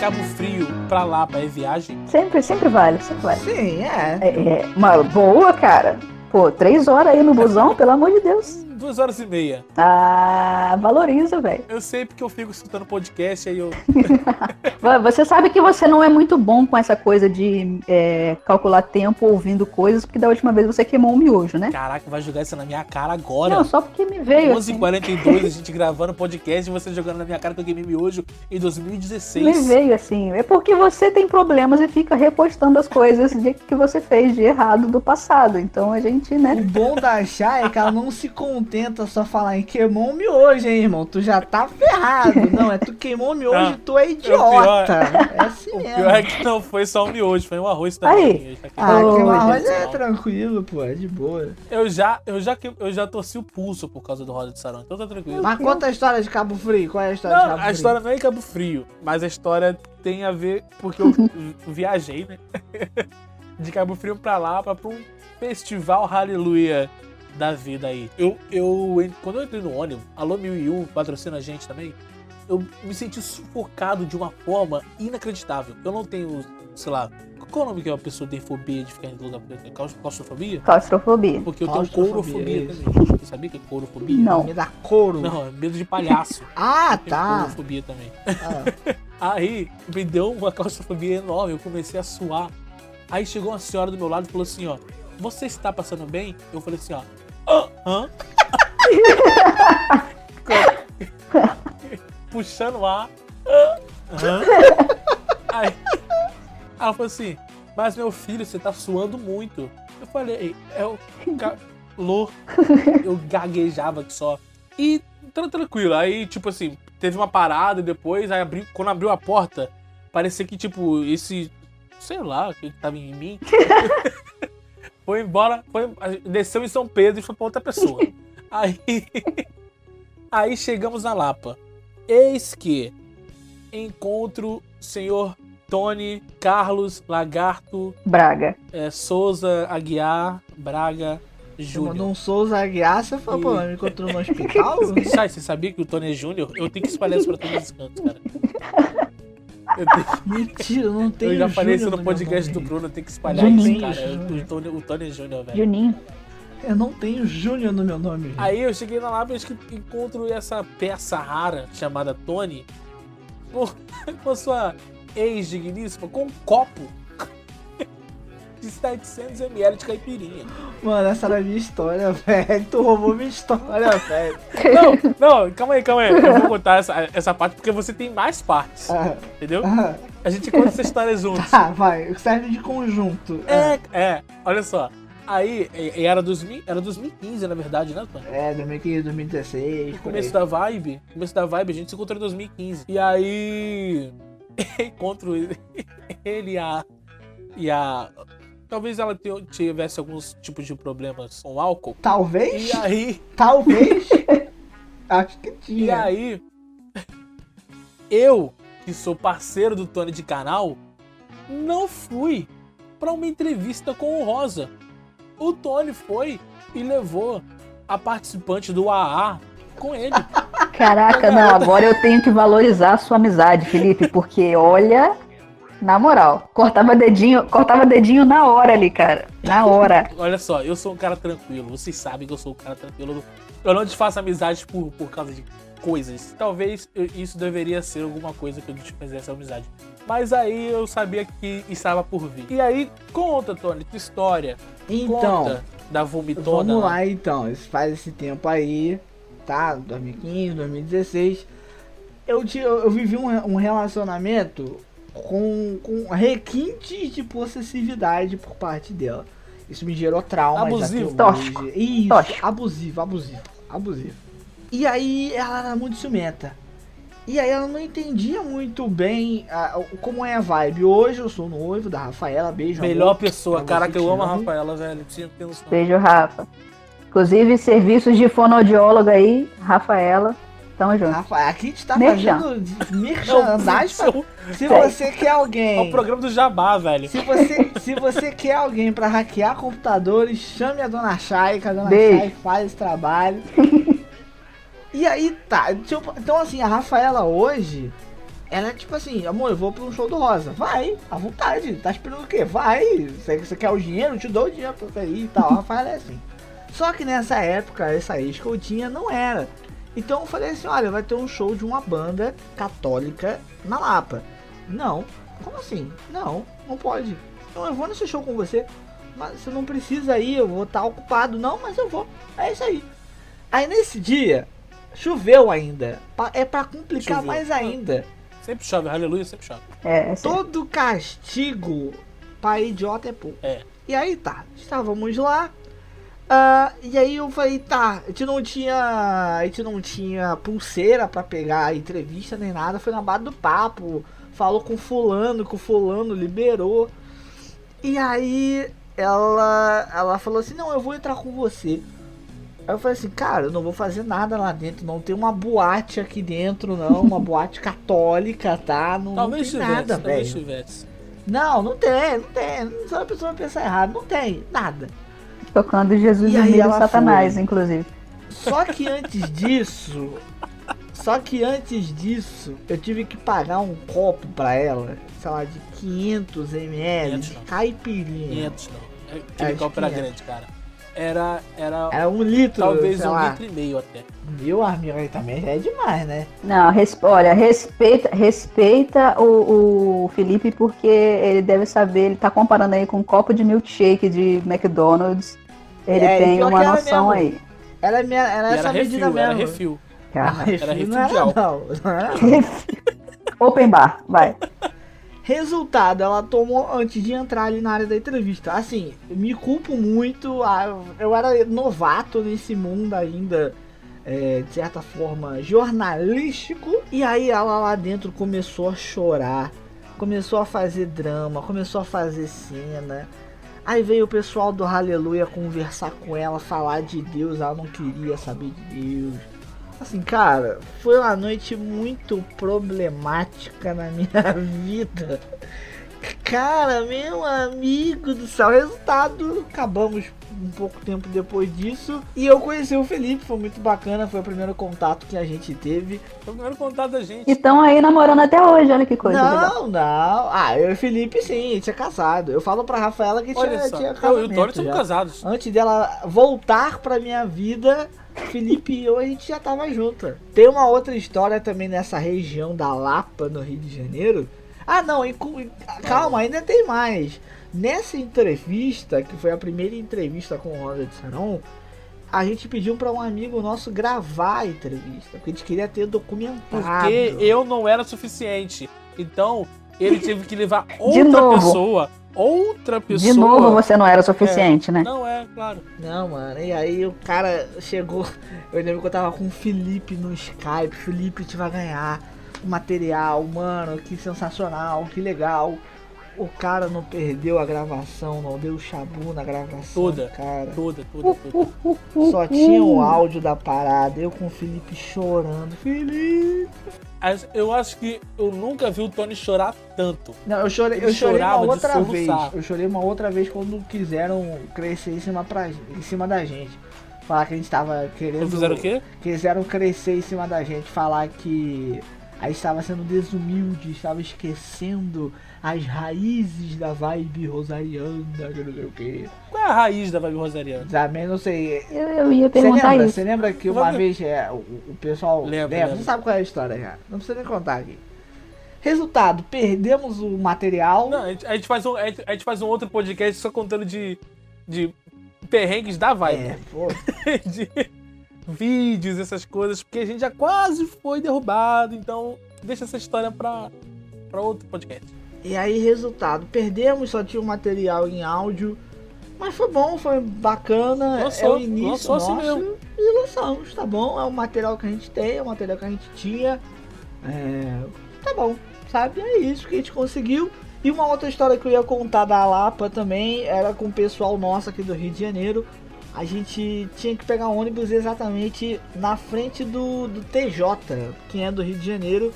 Cabo Frio pra Lapa é viagem? sempre, sempre vale, sempre vale. Sim, é. É, é uma boa, cara. Pô, três horas aí no busão, pelo amor de Deus. Duas horas e meia. Ah, valoriza, velho. Eu sei porque eu fico escutando podcast, aí eu. *laughs* Você sabe que você não é muito bom com essa coisa de é, calcular tempo ouvindo coisas, porque da última vez você queimou um miojo, né? Caraca, vai jogar isso na minha cara agora. Não, só porque me veio. assim. 11h42, a *laughs* gente gravando podcast e você jogando na minha cara que eu queimei miojo em 2016. Me veio assim. É porque você tem problemas e fica repostando as coisas de que você fez de errado do passado. Então a gente, O né? bom da Chá é que ela não se *laughs* contenta só falar em queimou um miojo, hein, irmão. Tu já tá ferrado. *laughs* Não, é tu queimou um miojo Não, e tu é idiota. É assim *laughs* O mesmo. pior é que não foi só um miojo, foi um arroz também. Aí. Ah, Oh, queimar arroz é tranquilo, pô, é de boa. Eu já, eu já, eu já torci o pulso por causa do Roda de Sarão, então tá tranquilo. Mas conta a história de Cabo Frio. Qual é a história de Não, Cabo a Frio? história não é em Cabo Frio, mas a história tem a ver porque eu *laughs* viajei, né? De Cabo Frio pra lá, pra, pra um festival Hallelujah da vida aí. Eu, eu, quando eu entrei no ônibus, Alô 1001 patrocina a gente também, eu me senti sufocado de uma forma inacreditável. Eu não tenho, sei lá, qual é o nome que uma pessoa tem fobia de ficar em lugar preto? Claus- Claustrofobia? Claustrofobia. Porque eu tenho courofobia também. Você sabia que é courofobia? Não. Me dá couro. Não, é medo de palhaço. *laughs* Ah, Tem tá. courofobia também. Ah, *laughs* Aí me deu uma claustrofobia enorme, eu comecei a suar. Aí chegou uma senhora do meu lado e falou assim, ó, você está passando bem? Eu falei assim, ó, "Ah, hã? Puxando o ar. "Ah, hã?" Aí ela falou assim, mas meu filho, você tá suando muito. Eu falei, é o calor. Eu gaguejava que só. E tran- tranquilo. Aí, tipo assim, teve uma parada depois, aí abri, quando abriu a porta, parecia que, tipo, esse. Sei lá o que tava em mim. *laughs* foi embora, foi, desceu em São Pedro e foi pra outra pessoa. *laughs* Aí. Aí chegamos na Lapa. Eis que encontro senhor Tony Carlos Lagarto Braga. é, Souza Aguiar Braga Júnior. mandou um Souza Aguiar, você falou, pô, me encontrou no hospital? *laughs* Sai, você sabia que o Tony é Júnior? Eu tenho que espalhar isso pra todos os cantos, cara. Eu, tenho- *laughs* Mentira, não tem eu já falei isso no podcast do. Bruno, eu tenho que espalhar Juninho. isso, cara. O Tony, o Tony Júnior, velho. Juninho. Eu não tenho Júnior no meu nome. gente. Aí eu cheguei na e acho que encontro essa peça rara chamada Tony com, *laughs* com sua ex-digníssima com um copo de 700ml de caipirinha. Mano, essa era a minha história, *laughs* velho. Tu roubou minha história, *laughs* velho. Não, não, calma aí, calma aí. Eu vou contar essa, essa parte porque você tem mais partes, Ah, entendeu? ah, A gente conta essa história juntos. tá, vai. Serve de conjunto. É, é, olha só. Aí, era, 2000, era 2015, na verdade, né, Tony? É, 2015, 2016, No começo da vibe, começo da vibe, a gente se encontrou em 2015. E aí. *laughs* encontro ele e a. E a. Talvez ela tivesse alguns tipos de problemas com álcool. Talvez? E aí. Talvez? *laughs* Acho que E tinha. aí. Eu, que sou parceiro do Tony de canal, não fui pra uma entrevista com o Rosa. O Tony foi e levou a participante do AA com ele. *laughs* Caraca, não, agora eu tenho que valorizar a sua amizade, Felipe, porque olha, na moral, cortava dedinho, cortava dedinho na hora ali, cara. Na hora. *laughs* Olha só, eu sou um cara tranquilo. Vocês sabem que eu sou um cara tranquilo. Eu não desfaço amizade por, por causa de coisas. Talvez eu- isso deveria ser alguma coisa que eu desfizesse a amizade. Mas aí eu sabia que estava por vir. E aí, conta, Tony, tua história. Então, Conta da vomitona. vamos lá então. Isso faz esse tempo aí, tá? 2015, 2016. Eu, ti- eu, eu vivi um, um relacionamento com, com requintes de possessividade por parte dela. Isso me gerou trauma. Abusivo. Tóxico. Isso, Tóxico. abusivo, abusivo, abusivo. E aí ela era muito ciumenta. E aí ela não entendia muito bem o- como é a vibe. Hoje eu sou noivo da Rafaela, beijo. Melhor amor. pessoa. Caraca, você eu que amo a. Rafaela, velho. Tinha. Beijo, Rafa. Inclusive, serviços de fonoaudióloga aí, Rafaela. Tamo junto. Rafa, aqui a gente tá Merchan. fazendo merchandising. pra- Se você quer é o alguém. programa do Jabá, velho. Se você, se você quer alguém pra hackear computadores, chame a dona Chay, que a dona Beijo. Chay faz esse trabalho. e aí tá. tipo, Então assim, a Rafaela hoje, ela é tipo assim, amor, eu vou pra um show do Rosa. Vai, à vontade. Tá esperando o quê? Vai. Você, você quer o dinheiro? Eu te dou o dinheiro pra você ir e tal. A Rafaela é assim. Só que nessa época, essa ex que eu tinha não era. Então eu falei assim, olha, vai ter um show de uma banda católica na Lapa. Não. Como assim? Não, não pode. Não, eu vou nesse show com você. Mas você não precisa ir, eu vou estar ocupado. Não, mas eu vou. É isso aí. Aí nesse dia, choveu ainda. É pra complicar Choveu. mais ainda. Sempre chove, aleluia, sempre chove. É, é. Todo castigo para idiota é pouco. É. E aí tá, estávamos lá. Ah, e aí eu falei, tá, a gente não tinha. A gente não tinha pulseira pra pegar a entrevista nem nada, foi na base do papo. Falou com fulano, que o fulano liberou. E aí ela, ela falou assim, não, eu vou entrar com você. Aí eu falei assim, cara, eu não vou fazer nada lá dentro, não tem uma boate aqui dentro, não, uma boate católica, tá? Não, Talvez não tem nada, velho. Não, não tem, não tem. Só a pessoa vai pensar errado, não tem, nada. Tocando Jesus E e Milho Satanás, foi. inclusive. Só que antes disso, só que antes disso, eu tive que pagar um copo pra ela, sei lá, de 500 ml 500 de caipirinha. 500 não. É, É, copo era 500. grande, cara. Era, era Era um litro, talvez sei um lá. litro e meio até. Meu amigo aí também já é demais, né? Não, res- olha, respeita, respeita o, o Felipe porque ele deve saber, ele tá comparando aí com um copo de milkshake de McDonald's. Ele É, tem uma era noção mesmo. aí. Era, minha, era E essa era medida refil, era mesmo. refil. Cara. Refil Era não refil era de álcool. não, não era não. *laughs* Open bar, vai. Resultado, ela tomou antes de entrar ali na área da entrevista. Assim, me culpo muito. Eu era novato nesse mundo ainda, é, de certa forma, jornalístico. E aí ela lá dentro começou a chorar, começou a fazer drama, começou a fazer cena. Aí veio o pessoal do Aleluia conversar com ela, falar de Deus, ela não queria saber de Deus. Assim, cara, foi uma noite muito problemática na minha *laughs* vida. Cara, meu amigo do céu, resultado, acabamos um pouco tempo depois disso. E eu conheci o Felipe, foi muito bacana, foi o primeiro contato que a gente teve. Foi o primeiro contato da gente. E estão aí namorando até hoje, olha que coisa legal. não, não. Ah, eu e o Felipe sim, a gente é casado. Eu falo pra Rafaela que Olha tinha, só, tinha eu e o Tony somos casados. Antes dela voltar pra minha vida, Felipe e eu a gente já tava junto. Tem uma outra história também nessa região da Lapa, no Rio de Janeiro. Ah, não, inclu- calma, ainda tem mais. Nessa entrevista, que foi a primeira entrevista com o Rosa de Saron, a gente pediu pra um amigo nosso gravar a entrevista, porque a gente queria ter documentado. Porque eu não era suficiente. Então, ele teve que levar outra pessoa. Outra pessoa. De novo você não era suficiente, né? Não é, claro. Não, mano, e aí o cara chegou. *laughs* Eu lembro que eu tava com o Felipe no Skype. Felipe, a gente vai ganhar. o material, mano, que sensacional, que legal. O cara não perdeu a gravação, não deu chabu na gravação, Toda. cara. Toda, toda, toda. Só tinha o áudio da parada, eu com o Felipe chorando. Felipe! Eu acho que eu nunca vi o Tony chorar tanto. Não, eu chorei, Ele eu chorei uma outra vez. Eu chorei uma outra vez quando quiseram crescer em cima, pra, em cima da gente. Falar que a gente tava querendo. Fizeram o quê? Quiseram crescer em cima da gente, falar que a gente estava sendo desumilde, estava esquecendo as raízes da vibe rosariana, que não sei o que. Qual é a raiz da Vibe Rosariana? Também não sei. Eu, eu ia perguntar lembra? isso. Você lembra que uma Vamos- vez é, o, o pessoal Lembro, lembra? lembro. Você sabe qual é a história já. Não precisa nem contar aqui. Resultado, perdemos o material. Não, a gente, a gente faz um, a, gente, a gente faz um outro podcast só contando de, de perrengues da Vibe. É, pô. *laughs* de vídeos, essas coisas, porque a gente já quase foi derrubado, então deixa essa história pra, pra outro podcast. E aí, resultado, perdemos, só tinha o material em áudio. Mas foi bom, foi bacana. Lançou, é o início assim nosso. mesmo. E lançamos, tá bom? É o material que a gente tem, é o material que a gente tinha. É, tá bom, sabe? É isso que a gente conseguiu. E uma outra história que eu ia contar da Lapa também era com o pessoal nosso aqui do Rio de Janeiro. A gente tinha que pegar ônibus exatamente na frente do, do TJ, quem é do Rio de Janeiro.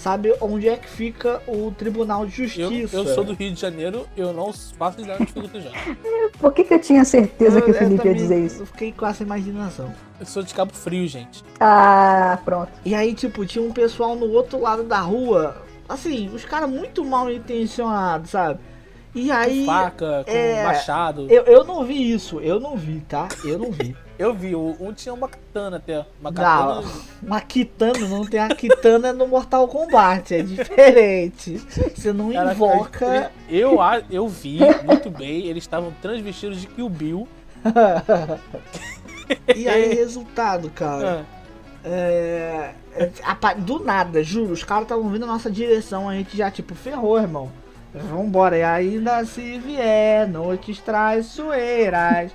Sabe onde é que fica o Tribunal de Eu, Justiça? eu sou do Rio de Janeiro, eu não faço ideia onde fica o TJ. Por que, que eu tinha certeza que o Eu- eu Felipe ia dizer isso? Eu fiquei com essa imaginação. Eu sou de Cabo Frio, gente. Ah, pronto. E aí, tipo, tinha um pessoal no outro lado da rua. Assim, os caras muito mal intencionados, sabe? E aí. com faca, com é, machado. Eu, eu não vi isso, eu não vi, tá? Eu não vi. *laughs* Eu vi, o- um tinha uma katana até. Uma Não, katana. uma kitana, não tem a kitana no Mortal Kombat, é diferente. Você não Cara, invoca. Eu, eu vi muito bem, eles estavam transvestidos de Kill Bill. E aí, resultado, cara. Ah, É, é, do nada, juro, os caras estavam vindo na nossa direção, a gente já, tipo, ferrou, irmão. Vambora, e ainda se vier, noites traiçoeiras.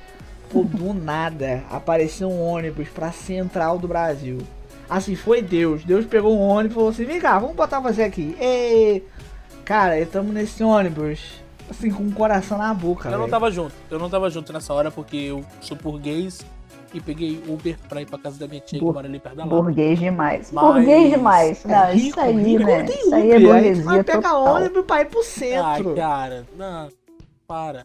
Pô, do nada, apareceu um ônibus pra central do Brasil. Assim, foi Deus. Deus pegou um ônibus e falou assim: vem cá, vamos botar você aqui. Ei, cara, estamos nesse ônibus, assim, com o coração na boca. eu não velho. tava junto. Eu não tava junto nessa hora porque eu sou burguês e peguei Uber pra ir pra casa da minha tia que Bur- mora ali perto da Lapa. Burguês demais. Mas- Burguês demais. É Não, rico, isso aí, rico né? não tem Isso aí é burguesia pegar total. ônibus pra ir pro centro. cara, não, para.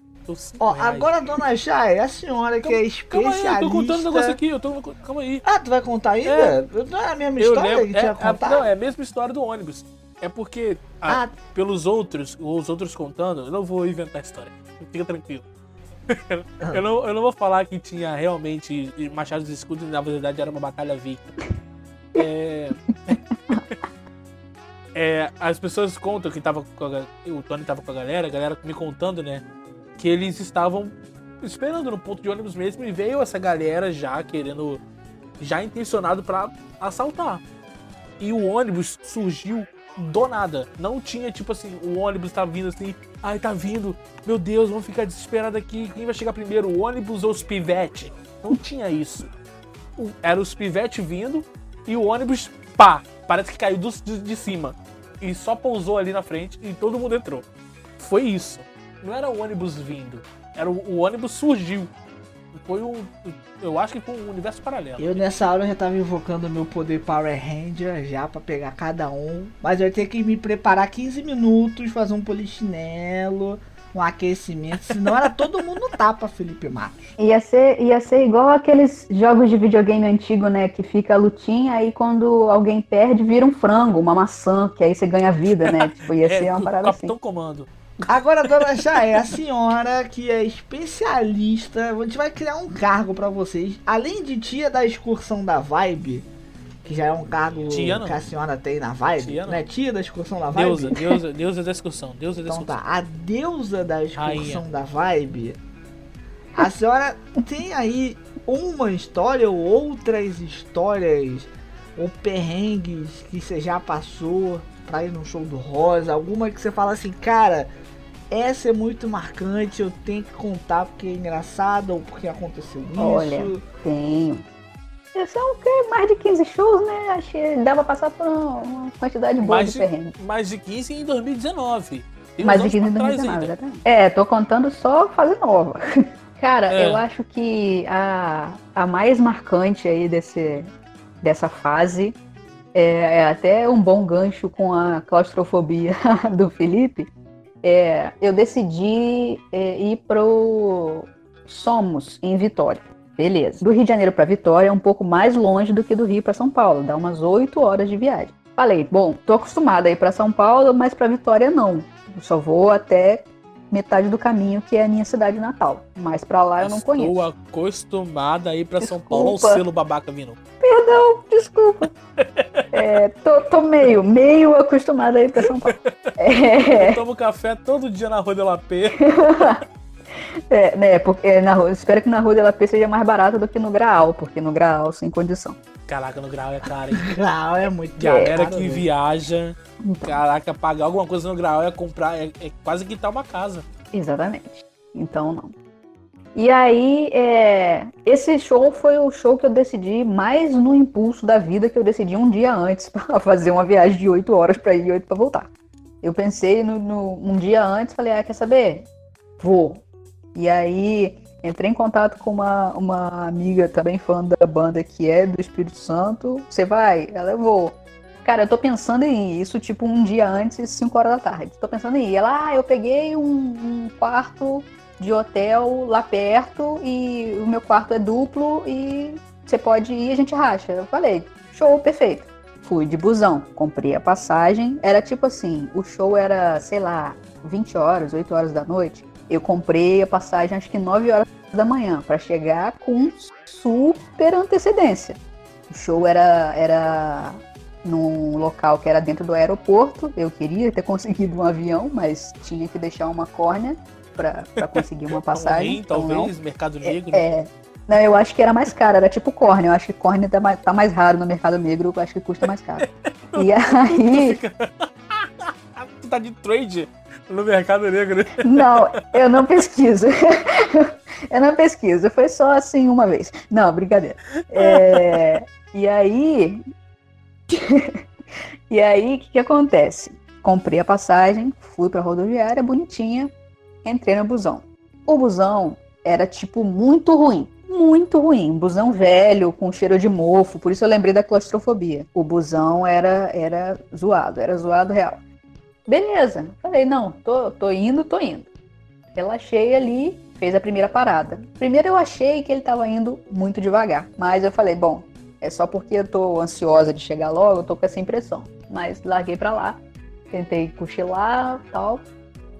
Ó, reais. agora, dona Chay, a senhora que é Calma especialista. aí, eu tô contando um negócio aqui, eu tô. Calma aí. Ah, tu vai contar ainda? É. Não é a mesma história lembro. que É, tinha contar? não, é a mesma história do ônibus. É porque, ah, Ah. pelos outros, os outros contando, eu não vou inventar a história. Fica tranquilo. eu, não, eu não vou falar que tinha realmente machados e escudos na verdade era uma batalha viking. É, *laughs* é, as pessoas contam que tava com a, o Tony tava com a galera, a galera me contando, né? Que eles estavam esperando no ponto de ônibus mesmo e veio essa galera já querendo, já intencionado pra assaltar. E o ônibus surgiu do nada. Não tinha, tipo assim, o ônibus tá vindo assim, ai, tá vindo, meu Deus, vamos ficar desesperado aqui, quem vai chegar primeiro, o ônibus ou os pivete? Não tinha isso. Era os pivete vindo e o ônibus, pá, parece que caiu do- de, de cima. E só pousou ali na frente e todo mundo entrou. Foi isso. Não era o ônibus vindo, era o, o ônibus surgiu. Foi um. Eu acho que foi um universo paralelo. Eu nessa hora eu já tava invocando o meu poder Power Ranger já pra pegar cada um. Mas eu ia ter que me preparar 15 minutos, fazer um polichinelo, um aquecimento. Senão era todo mundo no tapa, Felipe Matos. *laughs* Ia ser, ia ser igual aqueles jogos de videogame antigo, né? Que fica a lutinha, aí quando alguém perde, vira um frango, uma maçã, que aí você ganha vida, né? *laughs* Tipo, ia ser uma o parada assim. Capitão Comando. Agora, dona Chay, a senhora que é especialista, a gente vai criar um cargo pra vocês. Além de tia da excursão da Vibe, que já é um cargo que a senhora tem na Vibe, Tia né? Tia da excursão da Vibe. Deusa, *laughs* deusa, deusa da excursão. Deusa da Então excursão. tá, a deusa da excursão Rainha. da Vibe. A senhora tem aí uma história ou outras histórias ou perrengues que você já passou pra ir no show do Rosa? Alguma que você fala assim, cara, essa é muito marcante, eu tenho que contar porque é engraçado ou porque aconteceu isso? Olha. Tenho. São o quê? Mais de 15 shows, né? Que dava pra passar por uma quantidade boa Mais de de, perrengue. mais de 15 em 2019. Tem uns Mais de anos 15 em pra trás 2019, ainda. exatamente. É, tô contando só fase nova. *laughs* Cara, É. eu acho que a, a mais marcante aí desse, dessa fase é, é até um bom gancho com a claustrofobia *laughs* do Felipe. É, eu decidi é, ir pro Somos, em Vitória. Beleza. Do Rio de Janeiro para Vitória é um pouco mais longe do que do Rio para São Paulo, dá umas 8 horas de viagem. Falei, bom, tô acostumada a ir para São Paulo, mas para Vitória não. Eu só vou até metade do caminho, que é a minha cidade natal. Mas para lá eu não Estou conheço. acostumada a ir pra São Paulo ao selo babaca vindo. Perdão, desculpa. *laughs* É, tô, tô meio, meio acostumada a ir para São Paulo. *laughs* É, Eu tomo café todo dia na Rua de Lapê. *laughs* é, né, porque na rua, espero que na Rua de La P seja mais barato do que no Graal, porque no Graal sem condição. Caraca, no grau é caro, hein? *laughs* Grau é muito Galera caro, que velho. viaja, caraca, pagar alguma coisa no grau é comprar, é, é quase quitar uma casa. Exatamente. Então não. E aí, é, esse show foi o show que eu decidi mais no impulso da vida, que eu decidi um dia antes *laughs* para fazer uma viagem de 8 horas para ir e 8 para voltar. Eu pensei no, no- um dia antes, falei, ah, quer saber? Vou. E aí, entrei em contato com uma, uma amiga também fã da banda que é do Espírito Santo. Você vai? Ela, eu vou. Cara, eu tô pensando em isso tipo um dia antes, 5 horas da tarde. Tô pensando em ir. Ela, ah, eu peguei um, um quarto de hotel lá perto e o meu quarto é duplo e você pode ir, a gente racha. Eu falei, show, perfeito. Fui de busão, comprei a passagem. Era tipo assim, o show era, sei lá, 20 horas, 8 horas da noite. Eu comprei a passagem acho que 9 horas da manhã para chegar com super antecedência. O show era era num local que era dentro do aeroporto. Eu queria ter *laughs* conseguido um avião, mas tinha que deixar uma córnea para conseguir uma *laughs* passagem. Rim, então não. talvez, Mercado Negro. É. Não, eu acho que era mais caro, era tipo córnea. Eu acho que córnea tá mais, tá mais raro no mercado negro, eu acho que custa mais caro. *laughs* E aí, Tu tá de trade no Mercado Negro. não, eu não pesquiso. *laughs* eu não pesquiso, foi só assim uma vez. Não, brincadeira. É, e aí. *laughs* e aí, o que, que acontece? Comprei a passagem, fui pra rodoviária, bonitinha, entrei no busão. O busão era, tipo, muito ruim. Muito ruim. Um busão velho, com cheiro de mofo. Por isso eu lembrei da claustrofobia. O busão era, era zoado, era zoado real. Beleza. Falei, não, tô, tô indo, tô indo. Relaxei ali, fez a primeira parada. Primeiro eu achei que ele tava indo muito devagar. Mas eu falei, bom, é só porque eu tô ansiosa de chegar logo, eu tô com essa impressão. Mas larguei pra lá, tentei cochilar tal.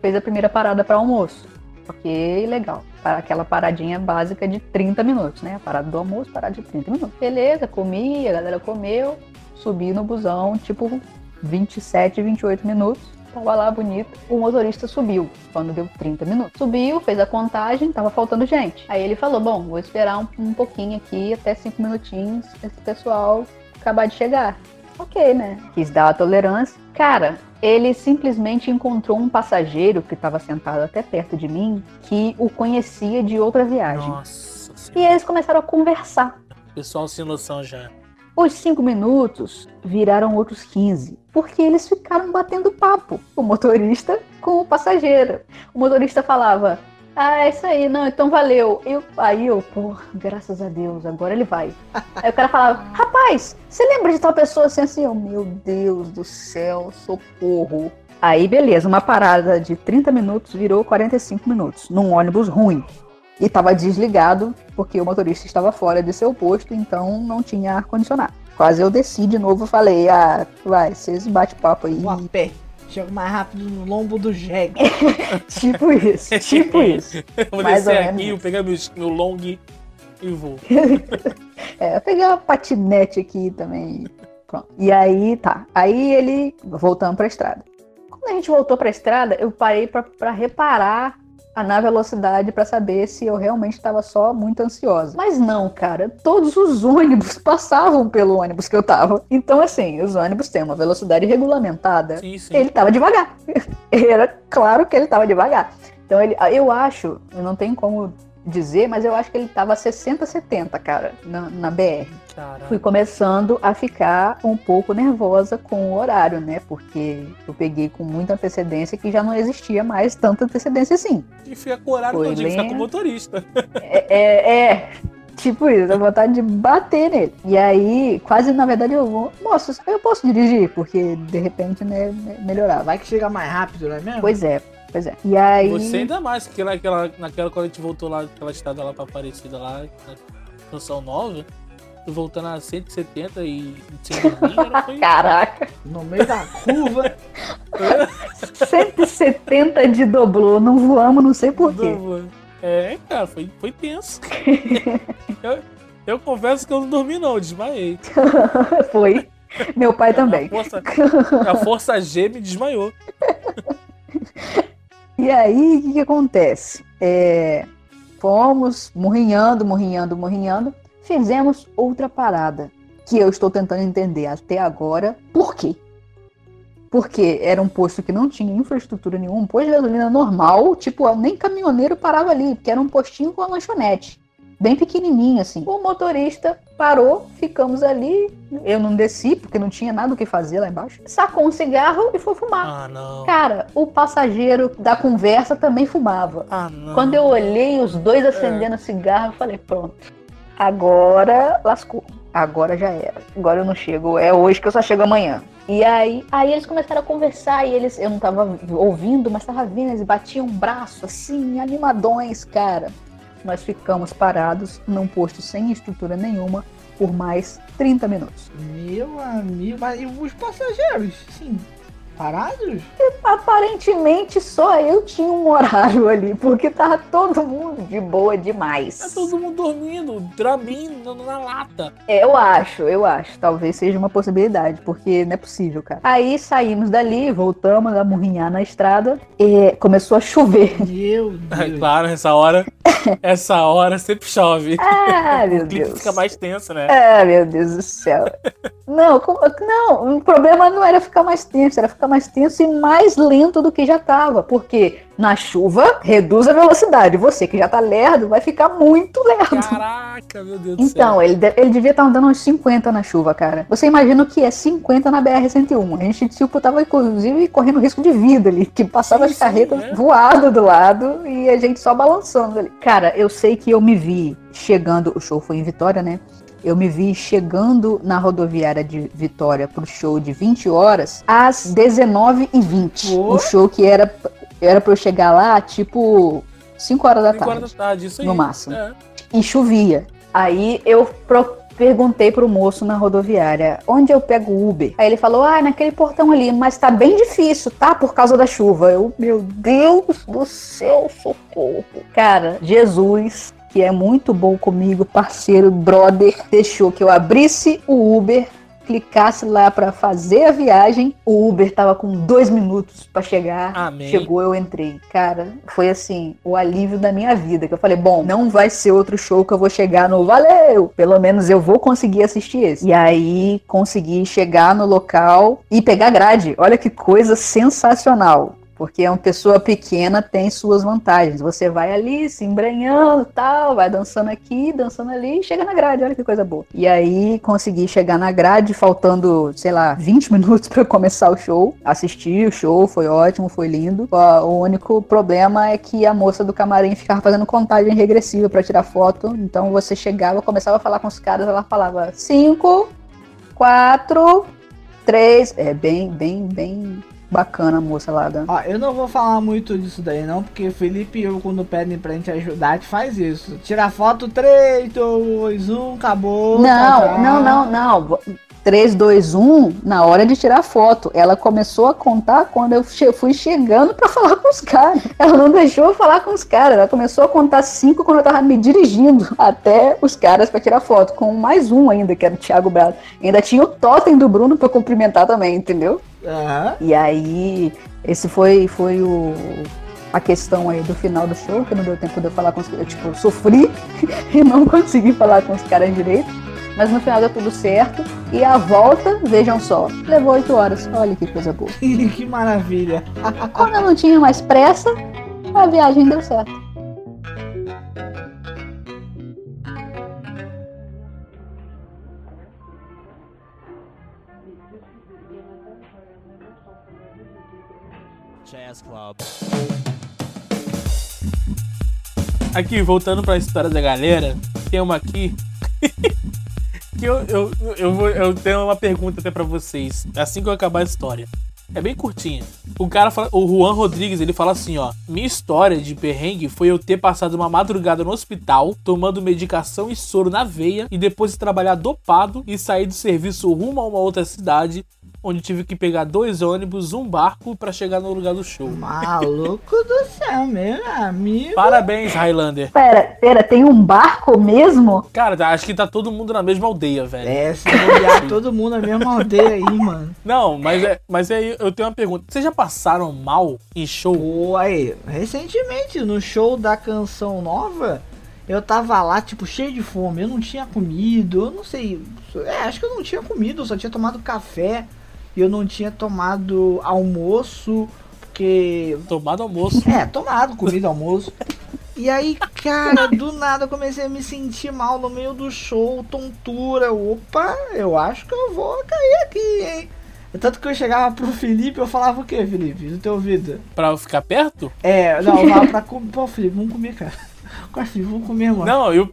Fez a primeira parada para almoço. Ok, legal. Para aquela paradinha básica de 30 minutos, né? A parada do almoço, parada de 30 minutos. Beleza, comi, a galera comeu, subi no busão, tipo 27, 28 minutos. Tava lá bonito. O motorista subiu quando deu 30 minutos. Subiu, fez a contagem, tava faltando gente. Aí ele falou: Bom, vou esperar um, um pouquinho aqui, até 5 minutinhos, esse pessoal acabar de chegar. Ok, né? Quis dar a tolerância. Cara, ele simplesmente encontrou um passageiro que estava sentado até perto de mim que o conhecia de outra viagem. Nossa E eles começaram a conversar. Pessoal sem noção já. Os cinco minutos viraram outros 15, porque eles ficaram batendo papo, o motorista com o passageiro. O motorista falava: Ah, é isso aí, não, então valeu. Eu, aí eu, pô, graças a Deus, agora ele vai. *laughs* Aí o cara falava: Rapaz, você lembra de tal pessoa assim assim? Eu, meu Deus do céu, socorro. Aí, beleza, uma parada de 30 minutos virou 45 minutos, num ônibus ruim. E estava desligado, porque o motorista estava fora de seu posto, então não tinha ar-condicionado. Quase eu desci de novo e falei, ah, vai, vocês bate-papo aí. Um a pé. Chega mais rápido no lombo do jegue. *laughs* tipo isso, tipo isso. Eu *laughs* vou Mais descer aqui, vou pegar meu, meu long e vou. *laughs* É, eu peguei uma patinete aqui também. Pronto. E aí, tá. Aí ele, voltando pra estrada. Quando a gente voltou pra estrada, eu parei pra, pra reparar na velocidade pra saber se eu realmente estava só muito ansiosa. Mas não, cara, todos os ônibus *laughs* passavam pelo ônibus que eu tava. Então, assim, os ônibus têm uma velocidade regulamentada. Sim, sim. Ele tava devagar. *laughs* Era claro que ele tava devagar. Então, ele, eu acho, eu não tenho como dizer, mas eu acho que ele tava 60, 70, cara, na, na BR. Fui começando a ficar um pouco nervosa com o horário, né? Porque eu peguei com muita antecedência que já não existia mais tanta antecedência assim. E fica com o horário Foi todinho, fica com o lento. motorista. É, é, é, tipo isso, dá vontade de bater nele. E aí, quase na verdade, eu vou, moço, eu posso dirigir, porque de repente, né, melhorava. Vai que chega mais rápido, não é mesmo? Pois é, pois é. E aí. Você ainda mais, porque naquela, naquela quando a gente voltou lá, aquela estrada lá pra Aparecida lá, na Canção Nova, voltando a 170 e foi... *laughs* Caraca, No meio da curva. *laughs* 170 de doblô, não voamos, não sei porquê. É, cara, foi, foi tenso. *laughs* eu, eu confesso que eu não dormi não, eu desmaiei. Foi. Meu pai também. A força, a força G me desmaiou. E aí, o que, que acontece? É, fomos morrinhando, morrinhando, morrinhando. Fizemos outra parada. Que eu estou tentando entender até agora por quê. Porque era um posto que não tinha infraestrutura nenhuma, um posto de gasolina normal, tipo, nem caminhoneiro parava ali, porque era um postinho com uma lanchonete. Bem pequenininho, assim. O motorista parou, ficamos ali. Eu não desci, porque não tinha nada o que fazer lá embaixo. Sacou um cigarro e foi fumar. Ah, não. Cara, o passageiro da conversa também fumava. Ah, não. Quando eu olhei os dois acendendo cigarro, eu falei, pronto. Agora lascou. Agora já era. Agora eu não chego. É hoje que eu só chego amanhã. E aí, aí eles começaram a conversar e eles, eu não tava ouvindo, mas tava vendo, eles batiam um braço assim, animadões, cara. Nós ficamos parados num posto sem estrutura nenhuma por mais 30 minutos. Meu amigo, mas e os passageiros? Sim, parados? Aparentemente só eu tinha um horário ali, porque tava todo mundo de boa demais. Tá todo mundo dormindo, draminho na lata. É, Eu acho, eu acho. Talvez seja uma possibilidade, porque não é possível, cara. Aí saímos dali, voltamos a murrinhar na estrada e começou a chover. *laughs* Meu É Deus. claro, essa hora. essa hora sempre chove. Ah, meu *laughs* Deus. fica mais tenso, né? Ah, meu Deus do céu. *laughs* Não, como- não, o problema não era ficar mais tenso, era ficar mais tenso e mais lento do que já tava. Porque na chuva reduz a velocidade. Você que já tá lerdo vai ficar muito lerdo. Caraca, meu Deus do céu. Então, ele, de- ele devia estar andando uns 50 na chuva, cara. Você imagina o que é 50 na BR-101. A gente, tipo, tava, inclusive, correndo risco de vida ali, que passava Sim, as carretas sim, é. voado do lado e a gente só balançando ali. Cara, eu sei que eu me vi chegando, o show foi em Vitória, né? Eu me vi chegando na rodoviária de Vitória pro show de 20 horas às 19h20. Pô. Um show que era, era pra eu chegar lá, tipo, 5 horas da 5 tarde horas da tarde, isso aí. no máximo. É. e chovia. Aí eu perguntei pro moço na rodoviária, onde eu pego o Uber? Aí ele falou, ah, naquele portão ali, mas tá bem difícil, tá? Por causa da chuva. Eu, meu Deus do céu, socorro. Cara, Jesus, que é muito bom comigo, parceiro, brother, deixou que eu abrisse o Uber, clicasse lá pra fazer a viagem. O Uber tava com dois minutos pra chegar. Amém. Chegou, eu entrei. Cara, foi assim, o alívio da minha vida. Que eu falei, bom, não vai ser outro show que eu vou chegar no Valeu! Pelo menos eu vou conseguir assistir esse. E aí, consegui chegar no local e pegar grade. Olha que coisa sensacional. Porque uma pessoa pequena tem suas vantagens. Você vai ali se embranhando tal, vai dançando aqui, dançando ali chega na grade. Olha que coisa boa. E aí consegui chegar na grade, faltando, sei lá, 20 *laughs* minutos para começar o show. Assisti o show, foi ótimo, foi lindo. O único problema é que a moça do camarim ficava fazendo contagem regressiva para tirar foto. Então você chegava, começava a falar com os caras, ela falava 5, 4, 3. É bem, bem, bem bacana a moça lá da. Ó, eu não vou falar muito disso daí não, porque Felipe e eu, quando pedem pra gente ajudar, a gente faz isso. Tira foto 3, 2, 1, acabou. Não, tchau. não, não, não. 3, 2, 1, na hora de tirar foto. Ela começou a contar quando eu che- fui chegando pra *laughs* falar com os caras. Ela não deixou eu falar com os caras. Ela começou a contar 5 quando eu tava me dirigindo *laughs* até os caras pra tirar foto. Com mais um ainda, que era o Thiago Brado. Ainda tinha o totem do Bruno pra cumprimentar também, entendeu? Aham. E aí, esse foi, foi o, a questão aí do final do show, que não deu tempo de eu falar com os caras. Eu, tipo, sofri *laughs* e não consegui falar com os caras direito. Mas no final deu tudo certo. E a volta, vejam só, levou oito horas. Olha que coisa boa. *laughs* que maravilha. *laughs* Quando eu não tinha mais pressa, a viagem deu certo. Jazz Club. Aqui, voltando para a história da galera, tem uma aqui *laughs* que eu, eu, eu, vou, eu tenho uma pergunta até pra vocês, assim que eu acabar a história. É bem curtinha. O cara fala, o Juan Rodrigues, ele fala assim, ó: "Minha história de perrengue foi eu ter passado uma madrugada no hospital, tomando medicação e soro na veia e depois de trabalhar dopado e sair do serviço rumo a uma outra cidade onde tive que pegar dois ônibus, um barco para chegar no lugar do show. Maluco do céu, meu amigo. Parabéns, Highlander. Pera, pera, tem um barco mesmo? Cara, tá, acho que tá todo mundo na mesma aldeia, velho. É, se olhar todo mundo na mesma aldeia aí, mano. Não, mas é, mas aí eu tenho uma pergunta. Vocês já passaram mal em show? Pô, aí, recentemente, no show da canção nova, eu tava lá, tipo, cheio de fome. Eu não tinha comido, eu não sei. É, acho que eu não tinha comido, eu só tinha tomado café. E eu não tinha tomado almoço, porque. Tomado almoço. É, tomado, comida, almoço. E aí, cara, do nada eu comecei a me sentir mal no meio do show, tontura. Opa, eu acho que eu vou cair aqui, hein? Tanto que eu chegava pro Felipe, eu falava o que, Felipe? No teu ouvido? Pra eu ficar perto? É, não, eu falava pra comer. Pô, Felipe, vamos comer, cara. *laughs* Felipe, vamos comer, mano. Não, eu.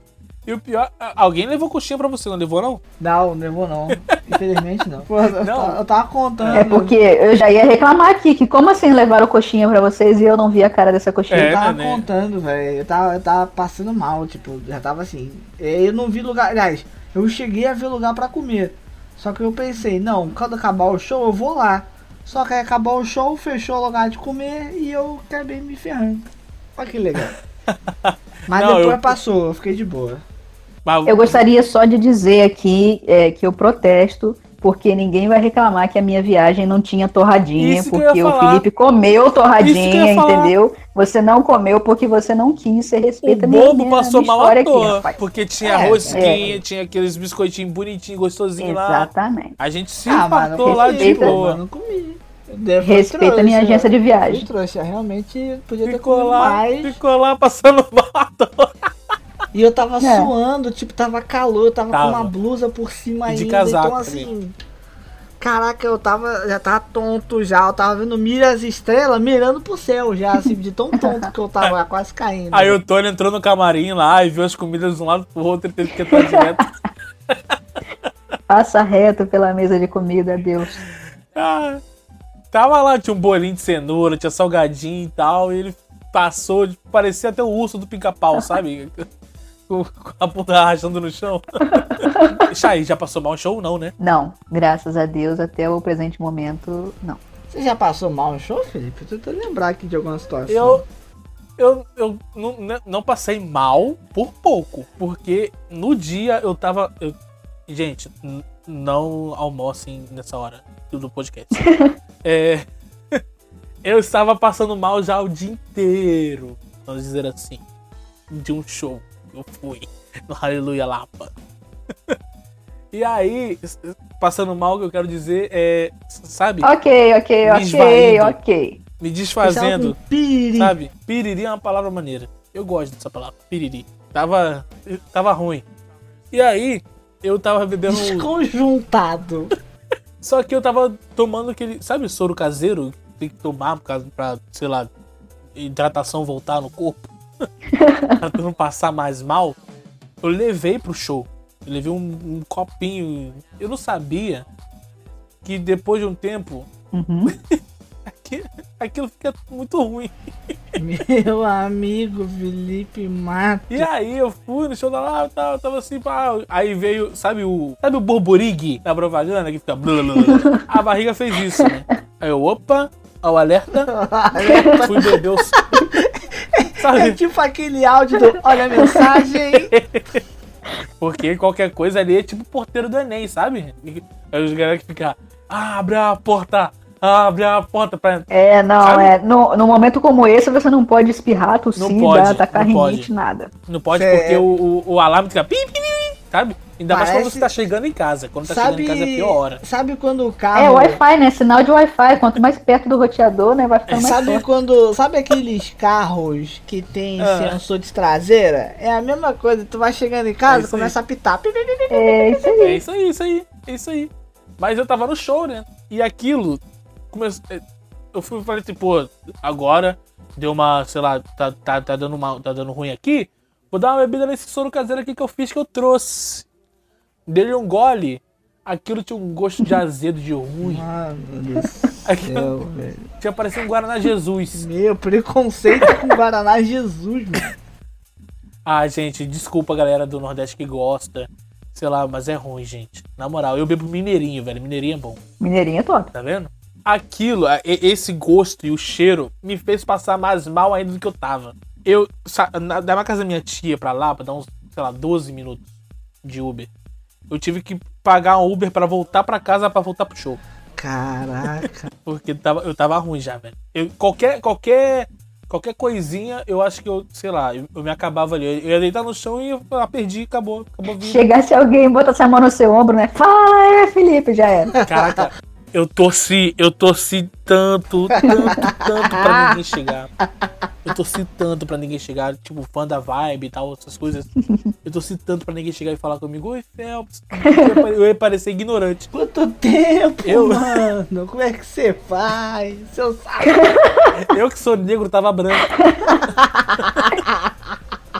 E o pior, alguém levou coxinha pra você, não levou não? Não, não levou não. Infelizmente não. *laughs* Pô, eu, não. eu tava contando. É porque eu já ia reclamar aqui, que como assim levaram coxinha pra vocês e eu não vi a cara dessa coxinha? É, eu tava né, contando, velho. Eu tava, eu tava passando mal, tipo, já tava assim. Eu não vi lugar. Aliás, eu cheguei a ver lugar pra comer. Só que eu pensei, não, quando acabar o show eu vou lá. Só que aí acabou o show, fechou o lugar de comer e eu acabei me ferrando. Olha que legal. *laughs* Mas não, depois eu... passou, eu fiquei de boa. Eu gostaria só de dizer aqui é, que eu protesto, porque ninguém vai reclamar que a minha viagem não tinha torradinha, Isso porque o Felipe comeu torradinha, entendeu? Você não comeu porque você não quis, você respeita o minha, bobo passou mal à toa, aqui, porque tinha é, rosquinha, é. tinha aqueles biscoitinhos bonitinhos, gostosinhos lá. Exatamente. A gente se ah, lá de boa. Não comi. Respeita a minha agência de viagem. Trouxe, realmente podia ficou ter comido lá, mais. Ficou lá passando mal. E eu tava é. suando, tipo, tava calor, eu tava, tava, com uma blusa por cima e ainda. De casaco então assim. Caraca, eu tava. Já tava tonto já. Eu tava vendo miras estrelas mirando pro céu já, assim, de tão tonto que eu tava quase caindo. Aí o Tony entrou no camarim lá e viu as comidas de um lado pro outro e teve que entrar direto. *laughs* Passa reto pela mesa de comida, Deus. Ah, tava lá, tinha um bolinho de cenoura, tinha salgadinho e tal, e ele passou, parecia até o urso do pica-pau, sabe? Com a bunda rachando no chão. *laughs* Chay, já passou mal um show não, né? Não, graças a Deus, até o presente momento, não. Você já passou mal um show, Felipe? Eu tô lembrar aqui de alguma situação. Eu, eu, eu não, não passei mal por pouco, porque no dia eu tava... Eu, gente, não almocem nessa hora do podcast. *laughs* é, *laughs* eu estava passando mal já o dia inteiro, vamos dizer assim, de um show eu fui no *laughs* Aleluia Lapa. *laughs* e aí, passando mal, o que eu quero dizer é, sabe? Ok, ok, ok, ok. Me desfazendo, piriri. sabe? Piriri é uma palavra maneira. Eu gosto dessa palavra, piriri. Tava, tava ruim. E aí, eu tava bebendo... Desconjuntado. *laughs* Só que eu tava tomando aquele, sabe, soro caseiro? Tem que tomar pra, pra sei lá, hidratação voltar no corpo. *laughs* pra não passar mais mal, eu levei pro show. Eu levei um, um copinho. Eu não sabia que depois de um tempo. Uhum. *laughs* aquilo, aquilo fica muito ruim. Meu amigo Felipe Mato. E aí eu fui no show da lá, tava, tava assim, pá. Aí veio, sabe o. Sabe o borborig da propaganda que fica. Blá, blá, blá. A barriga fez isso, né? Aí eu, opa, ao alerta. *laughs* fui beber o. Sabe? É tipo aquele áudio do Olha a mensagem. *laughs* Porque qualquer coisa ali é tipo porteiro do Enem, sabe? Aí os caras que ficam, abre a porta, abre a porta pra É, não, sabe? é. No, no momento como esse, você não pode espirrar, tossir, não pode, atacar rinite, nada. Não pode, é... porque o, o, o alarme fica. Pim, pim, pim, sabe? Ainda Parece... mais quando você tá chegando em casa. Quando tá sabe... chegando em casa é pior hora. Sabe quando o carro. É Wi-Fi, né? Sinal de Wi-Fi. Quanto mais perto do roteador, né? Vai ficar mais Sabe perto. quando. Sabe aqueles carros que tem ah. sensor de traseira? É a mesma coisa. Tu vai chegando em casa, é começa aí. a pitar. É isso aí. É isso aí, isso aí. É isso aí. Mas eu tava no show, né? E aquilo começou. É, eu fui falei pô, agora deu uma, sei lá, tá, tá, tá, dando, uma, tá dando ruim aqui. Vou dar uma bebida nesse soro caseiro aqui que eu fiz, que eu trouxe. Dele um gole. Aquilo tinha um gosto de azedo, de ruim. Mano do *laughs* Aquilo céu, velho. tinha parecido um Guaraná Jesus. Meu, preconceito com Guaraná Jesus, mano. *laughs* Ah, gente, desculpa a galera do Nordeste que gosta. Sei lá, mas é ruim, gente. Na moral, eu bebo mineirinho, velho. Mineirinho é bom. Mineirinho é top. Tá vendo? Aquilo, e- esse gosto e o cheiro me fez passar mais mal ainda do que eu tava. Eu, da minha casa da minha tia pra lá, pra dar uns, sei lá, 12 minutos de Uber. Eu tive que pagar um Uber pra voltar pra casa pra voltar pro show. Caraca. *laughs* Porque tava, eu tava ruim já, velho. Eu, qualquer, qualquer, qualquer coisinha, eu acho que eu, sei lá, eu, eu me acabava ali. Eu ia deitar no chão e eu ah, perdi, acabou, acabou. Chegasse alguém e botasse a mão no seu ombro, né? Fala aí, Felipe, já era. Caraca, eu torci, eu torci tanto, tanto, tanto pra *laughs* ninguém chegar. Eu torci tanto pra ninguém chegar, tipo, fã da vibe e tal, essas coisas. Eu torci tanto pra ninguém chegar e falar comigo, oi, Phelps. Eu ia parecer ignorante. Quanto tempo, Eu- *laughs* mano? Como é que você faz? Seu saco. Eu que sou negro tava branco.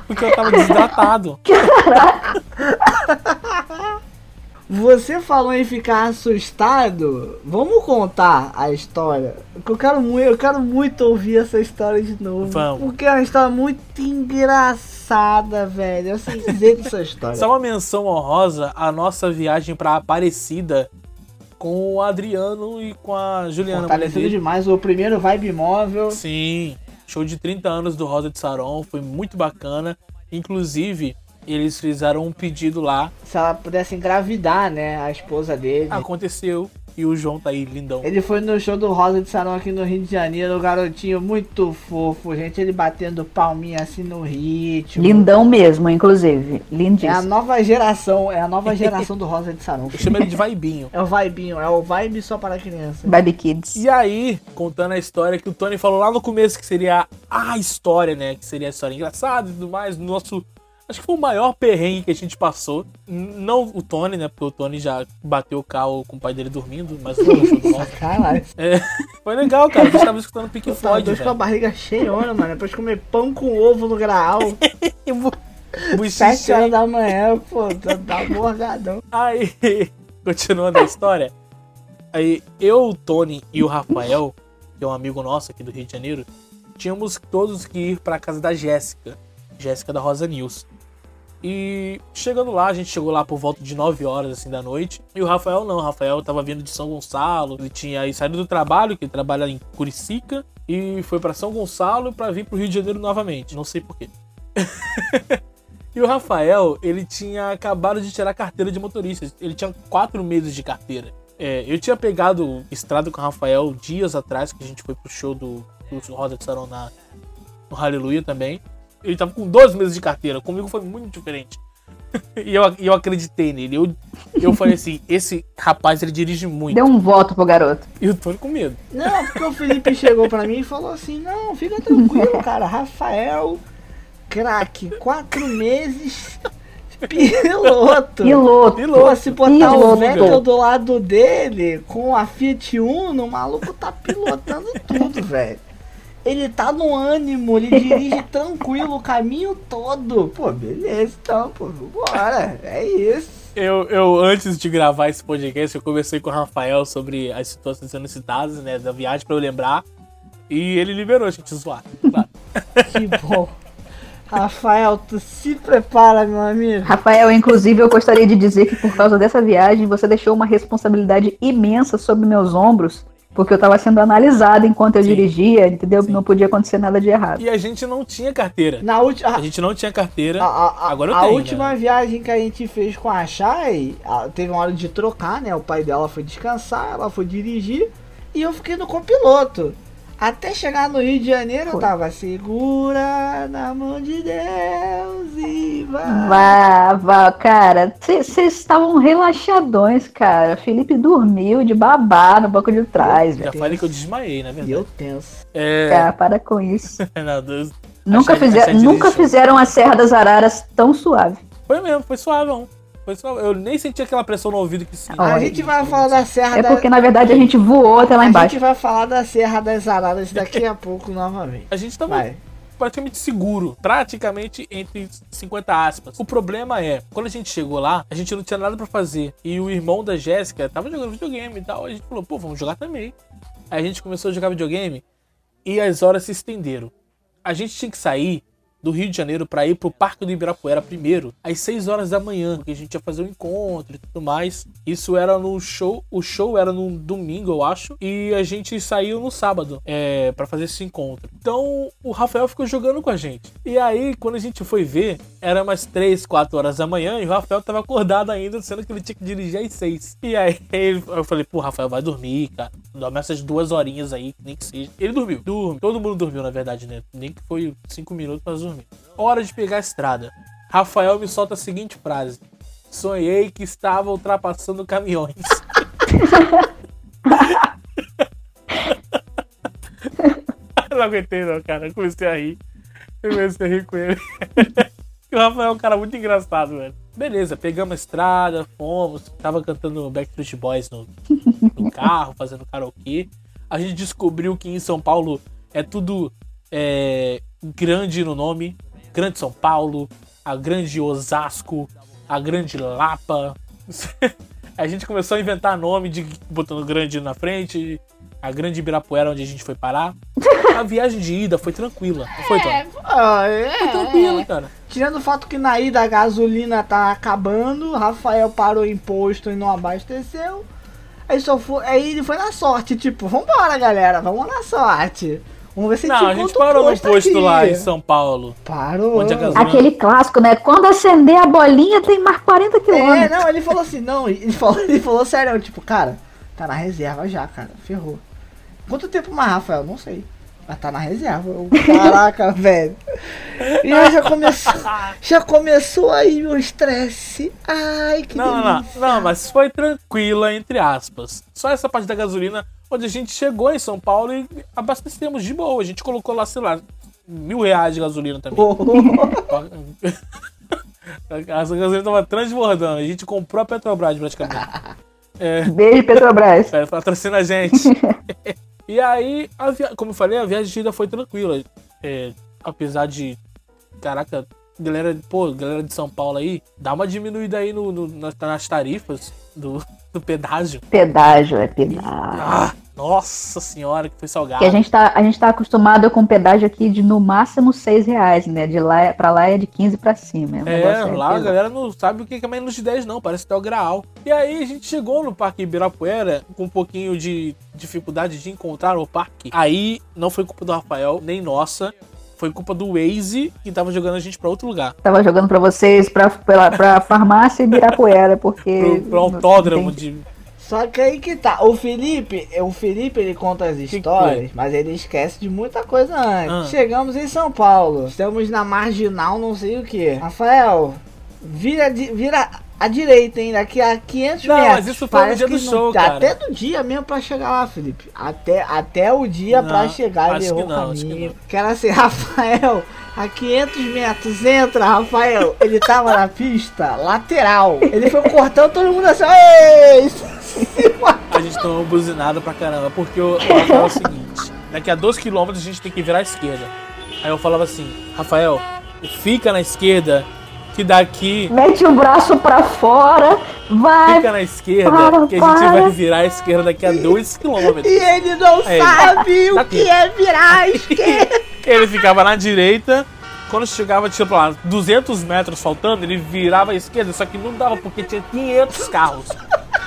Porque eu tava desidratado. Você falou em ficar assustado? Vamos contar a história. Eu quero muito, eu quero muito ouvir essa história de novo. Vamos. Porque é uma história muito engraçada, velho. Eu sei dizer dessa história. *laughs* Só uma menção honrosa à nossa viagem pra Aparecida com o Adriano e com a Juliana. dele. demais. O primeiro Vibe Móvel. Sim, show de 30 anos do Rosa de Saron, foi muito bacana. Inclusive, eles fizeram um pedido lá, Se ela pudesse engravidar, né? A esposa dele. aconteceu e o João tá aí, lindão. Ele foi no show do Rosa de Sarão aqui no Rio de Janeiro, o garotinho muito fofo, gente. Ele batendo palminha assim no ritmo. Lindão mesmo, inclusive. É a Lindíssimo. nova geração, é a nova geração do Rosa de Sarão. Eu chamo ele de Vaibinho. *laughs* É o vibinho, é o vibe só para criança. Baby Kids. E aí, contando a história que o Tony falou lá no começo, que seria a história, né? Que seria a história engraçada e tudo mais, nosso. Acho que foi o maior perrengue que a gente passou. Não o Tony, né? Porque o Tony já bateu o carro com o pai dele dormindo, mas foi um show do Rosa. Caralho. *laughs* É, foi legal, cara. A gente tava escutando Pink Floyd, dois com a barriga cheiona, mano. Depois de comer pão com ovo no graal. *laughs* Sete horas da manhã, pô, tá, tá borgadão. Aí, *laughs* continuando a história, aí eu, o Tony e o Rafael, que é um amigo nosso aqui do Rio de Janeiro, tínhamos todos que ir pra casa da Jéssica, Jéssica da Rosa News. E chegando lá, a gente chegou lá por volta de 9 horas assim da noite. E o Rafael não, o Rafael tava vindo de São Gonçalo, ele tinha aí saído do trabalho, que ele trabalha em Curicica, e foi pra São Gonçalo pra vir pro Rio de Janeiro novamente. Não sei porquê. *laughs* E o Rafael, ele tinha acabado de tirar carteira de motorista. Ele tinha quatro meses de carteira. É, eu tinha pegado estrada com o Rafael dias atrás, que a gente foi pro show do, do Roda de Sarão na, no Hallelujah também. Ele tava com 12 meses de carteira. Comigo foi muito diferente. *laughs* e eu, eu acreditei nele. Eu, eu falei assim: esse rapaz ele dirige muito. Deu um voto pro garoto. E eu tô com medo. Não, porque o Felipe chegou pra mim e falou assim: Não, fica tranquilo, *laughs* cara. Rafael, craque, quatro meses, piloto. Piloto. Pô, se botar o Piloto. Vettel do lado dele com a Fiat Uno, o maluco tá pilotando tudo, velho. Ele tá no ânimo, ele dirige *laughs* tranquilo o caminho todo. Pô, beleza então, pô, bora. É isso. Eu, eu, antes de gravar esse podcast, eu conversei com o Rafael sobre as situações sendo citadas, né, da viagem, pra eu lembrar. E ele liberou a gente zoar. Claro. Que bom. Rafael, tu se prepara, meu amigo. Rafael, inclusive, eu gostaria de dizer que por causa dessa viagem você deixou uma responsabilidade imensa sobre meus ombros, porque eu estava sendo analisado enquanto eu Sim. dirigia, entendeu? Sim. Não podia acontecer nada de errado. E a gente não tinha carteira. Na última. A gente não tinha carteira. A, a- a- Agora eu a tenho, última né? viagem que a gente fez com a Chay, a- teve uma hora de trocar, né? O pai dela foi descansar, ela foi dirigir e eu fiquei no copiloto. Até chegar no Rio de Janeiro eu Foi. tava segura na mão de Deus e vai. Vá, vá, cara, vocês estavam relaxadões, cara. Felipe dormiu de babá no banco de trás, Já velho. falei que eu desmaiei, na E verdade. eu tenso. É. Cara, para com isso. *laughs* não, Deus. Nunca, Achei- fizer, achei nunca fizeram a Serra das Araras tão suave. Foi mesmo, foi. Foi só, eu nem senti aquela pressão no ouvido que sim. A gente vai falar da Serra É da... porque, na verdade, a gente voou até lá A embaixo. gente vai falar da Serra das Araras daqui a pouco novamente. A gente tava Vai. praticamente seguro. Praticamente entre 50 aspas. O problema é, quando a gente chegou lá, a gente não tinha nada pra fazer. E o irmão da Jéssica tava jogando videogame e tal. A gente falou, pô, vamos jogar também. Aí a gente começou a jogar videogame e as horas se estenderam. A gente tinha que sair do Rio de Janeiro pra ir pro Parque do Ibirapuera primeiro, às 6 horas da manhã, porque a gente ia fazer um encontro e tudo mais. Isso era no show, o show era no domingo, eu acho, e a gente saiu no sábado é, para fazer esse encontro. Então o Rafael ficou jogando com a gente. E aí, quando a gente foi ver, era umas 3, 4 horas da manhã e o Rafael tava acordado ainda, sendo que ele tinha que dirigir às 6. E aí *laughs* eu falei, pô, Rafael, vai dormir, cara. Dorme essas duas horinhas aí, nem que seja. Ele dormiu. Dorme. Todo mundo dormiu, na verdade, né? Nem que foi 5 minutos pra dormir. Hora de pegar a estrada. Rafael me solta a seguinte frase. Sonhei que estava ultrapassando caminhões. *laughs* Não aguentei não, cara. Eu comecei a rir. Eu comecei a rir com ele. *laughs* O Rafael é um cara muito engraçado, velho. Beleza, pegamos a estrada, fomos. Tava cantando Backstreet Boys no, no carro, fazendo karaokê. A gente descobriu que em São Paulo é tudo é, grande no nome. Grande São Paulo, a Grande Osasco, a Grande Lapa. *laughs* a gente começou a inventar nome de botando grande na frente. A Grande Ibirapuera, onde a gente foi parar. A viagem de ida foi tranquila. Não foi, Tony? Ah, é, Foi tranquilo, é. cara. Tirando o fato que na ida a gasolina tá acabando, Rafael parou em posto e não abasteceu. Aí só foi. Aí ele foi na sorte, tipo, vambora galera, vamos na sorte. Vamos ver se Não, a gente o parou no posto aqui. lá em São Paulo. Parou. Onde a gasolina- Aquele clássico, né? Quando acender a bolinha, tem mais 40 É, quilômetros. não, ele falou assim, não, ele falou, ele falou sério, tipo, cara, tá na reserva já, cara, ferrou. Quanto tempo mais, Rafael? Não sei. Mas tá na reserva. Eu, Caraca, *laughs* velho. E aí já começou. Já começou aí meu estresse. Ai, que Não, não, delícia. não, mas foi tranquila, entre aspas. Só essa parte da gasolina, onde a gente chegou em São Paulo e abastecemos de boa. A gente colocou lá, sei lá, mil reais de gasolina também. *laughs* Essa gasolina tava transbordando. A gente comprou a Petrobras praticamente. É, Beijo, Petrobras. é, patrocina a gente. *laughs* e aí, a via... como eu falei, a viagem de ida foi tranquila. É, apesar de. Caraca, galera, pô, galera de São Paulo aí, dá uma diminuída aí no, no- nas, nas tarifas do, *laughs* do pedágio. Pedágio, é pedágio. Ah, nossa senhora, que foi salgado. Que a gente, tá, a gente tá acostumado com pedágio aqui de no máximo 6 reais, né? De lá pra lá é de 15 pra cima. É, negócio lá a galera não sabe o que é menos de 10, não. Parece que é o graal. E aí a gente chegou no Parque Ibirapuera com um pouquinho de dificuldade de encontrar o parque. Aí não foi culpa do Rafael, nem nossa. Foi culpa do Waze que tava jogando a gente pra outro lugar. Tava jogando pra vocês, pra, pela, pra *laughs* farmácia Ibirapuera, porque. Pro, pro autódromo de. Só que aí que tá. O Felipe, o Felipe ele conta as histórias, mas ele esquece de muita coisa antes. Ah. Chegamos em São Paulo. Estamos na marginal, não sei o que. Rafael, vira, vira à direita, hein? Daqui a 500 Não, metros. mas isso foi no dia do que não- show, cara. Até do dia mesmo pra chegar lá, Felipe. Até, até o dia Não, pra chegar ele que errou o não, que caminho. não. Que era assim, Rafael, a 500 metros, entra, Rafael. Ele tava na pista lateral. Ele foi cortando todo mundo assim, ei! A gente tomou buzinada pra caramba. Porque o, o é o seguinte: daqui a 12 km a gente tem que virar à esquerda. Aí eu falava assim, Rafael, fica na esquerda, que daqui Mete o braço pra fora, vai. Fica na esquerda, Para, que a gente para. vai virar a esquerda daqui a 2 km. E ele não Aí, sabe *laughs* tá o que é virar à *laughs* esquerda. Ele ficava na direita, quando chegava, tipo lá, 200 metros faltando, ele virava à esquerda, só que não dava porque tinha 500 carros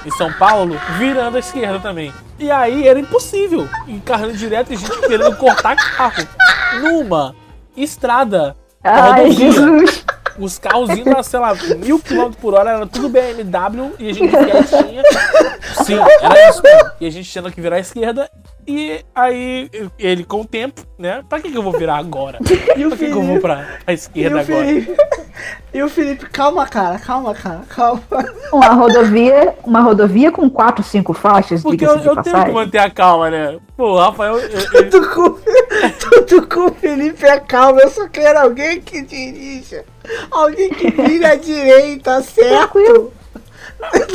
em São Paulo virando à esquerda também. E aí era impossível, encarando direto e a gente querendo cortar carro numa estrada. Ai, rodovia. Jesus. Os carros indo a, sei lá, mil km por hora, era tudo BMW e a gente quietinha. Sim, era isso mesmo. E a gente tendo que virar à esquerda. E aí, ele com o tempo, né? Pra que, que eu vou virar agora? E Pra que, que eu vou pra, pra esquerda agora? E o Felipe, calma, cara, calma, cara, calma. Uma rodovia, uma rodovia com quatro, cinco faixas, Porque eu, eu tenho que manter a calma, né? Pô, o Rafael. eu- Tudo com, tudo com o Felipe é calma, eu só quero alguém que dirija. Alguém que vire à direita, certo? Eu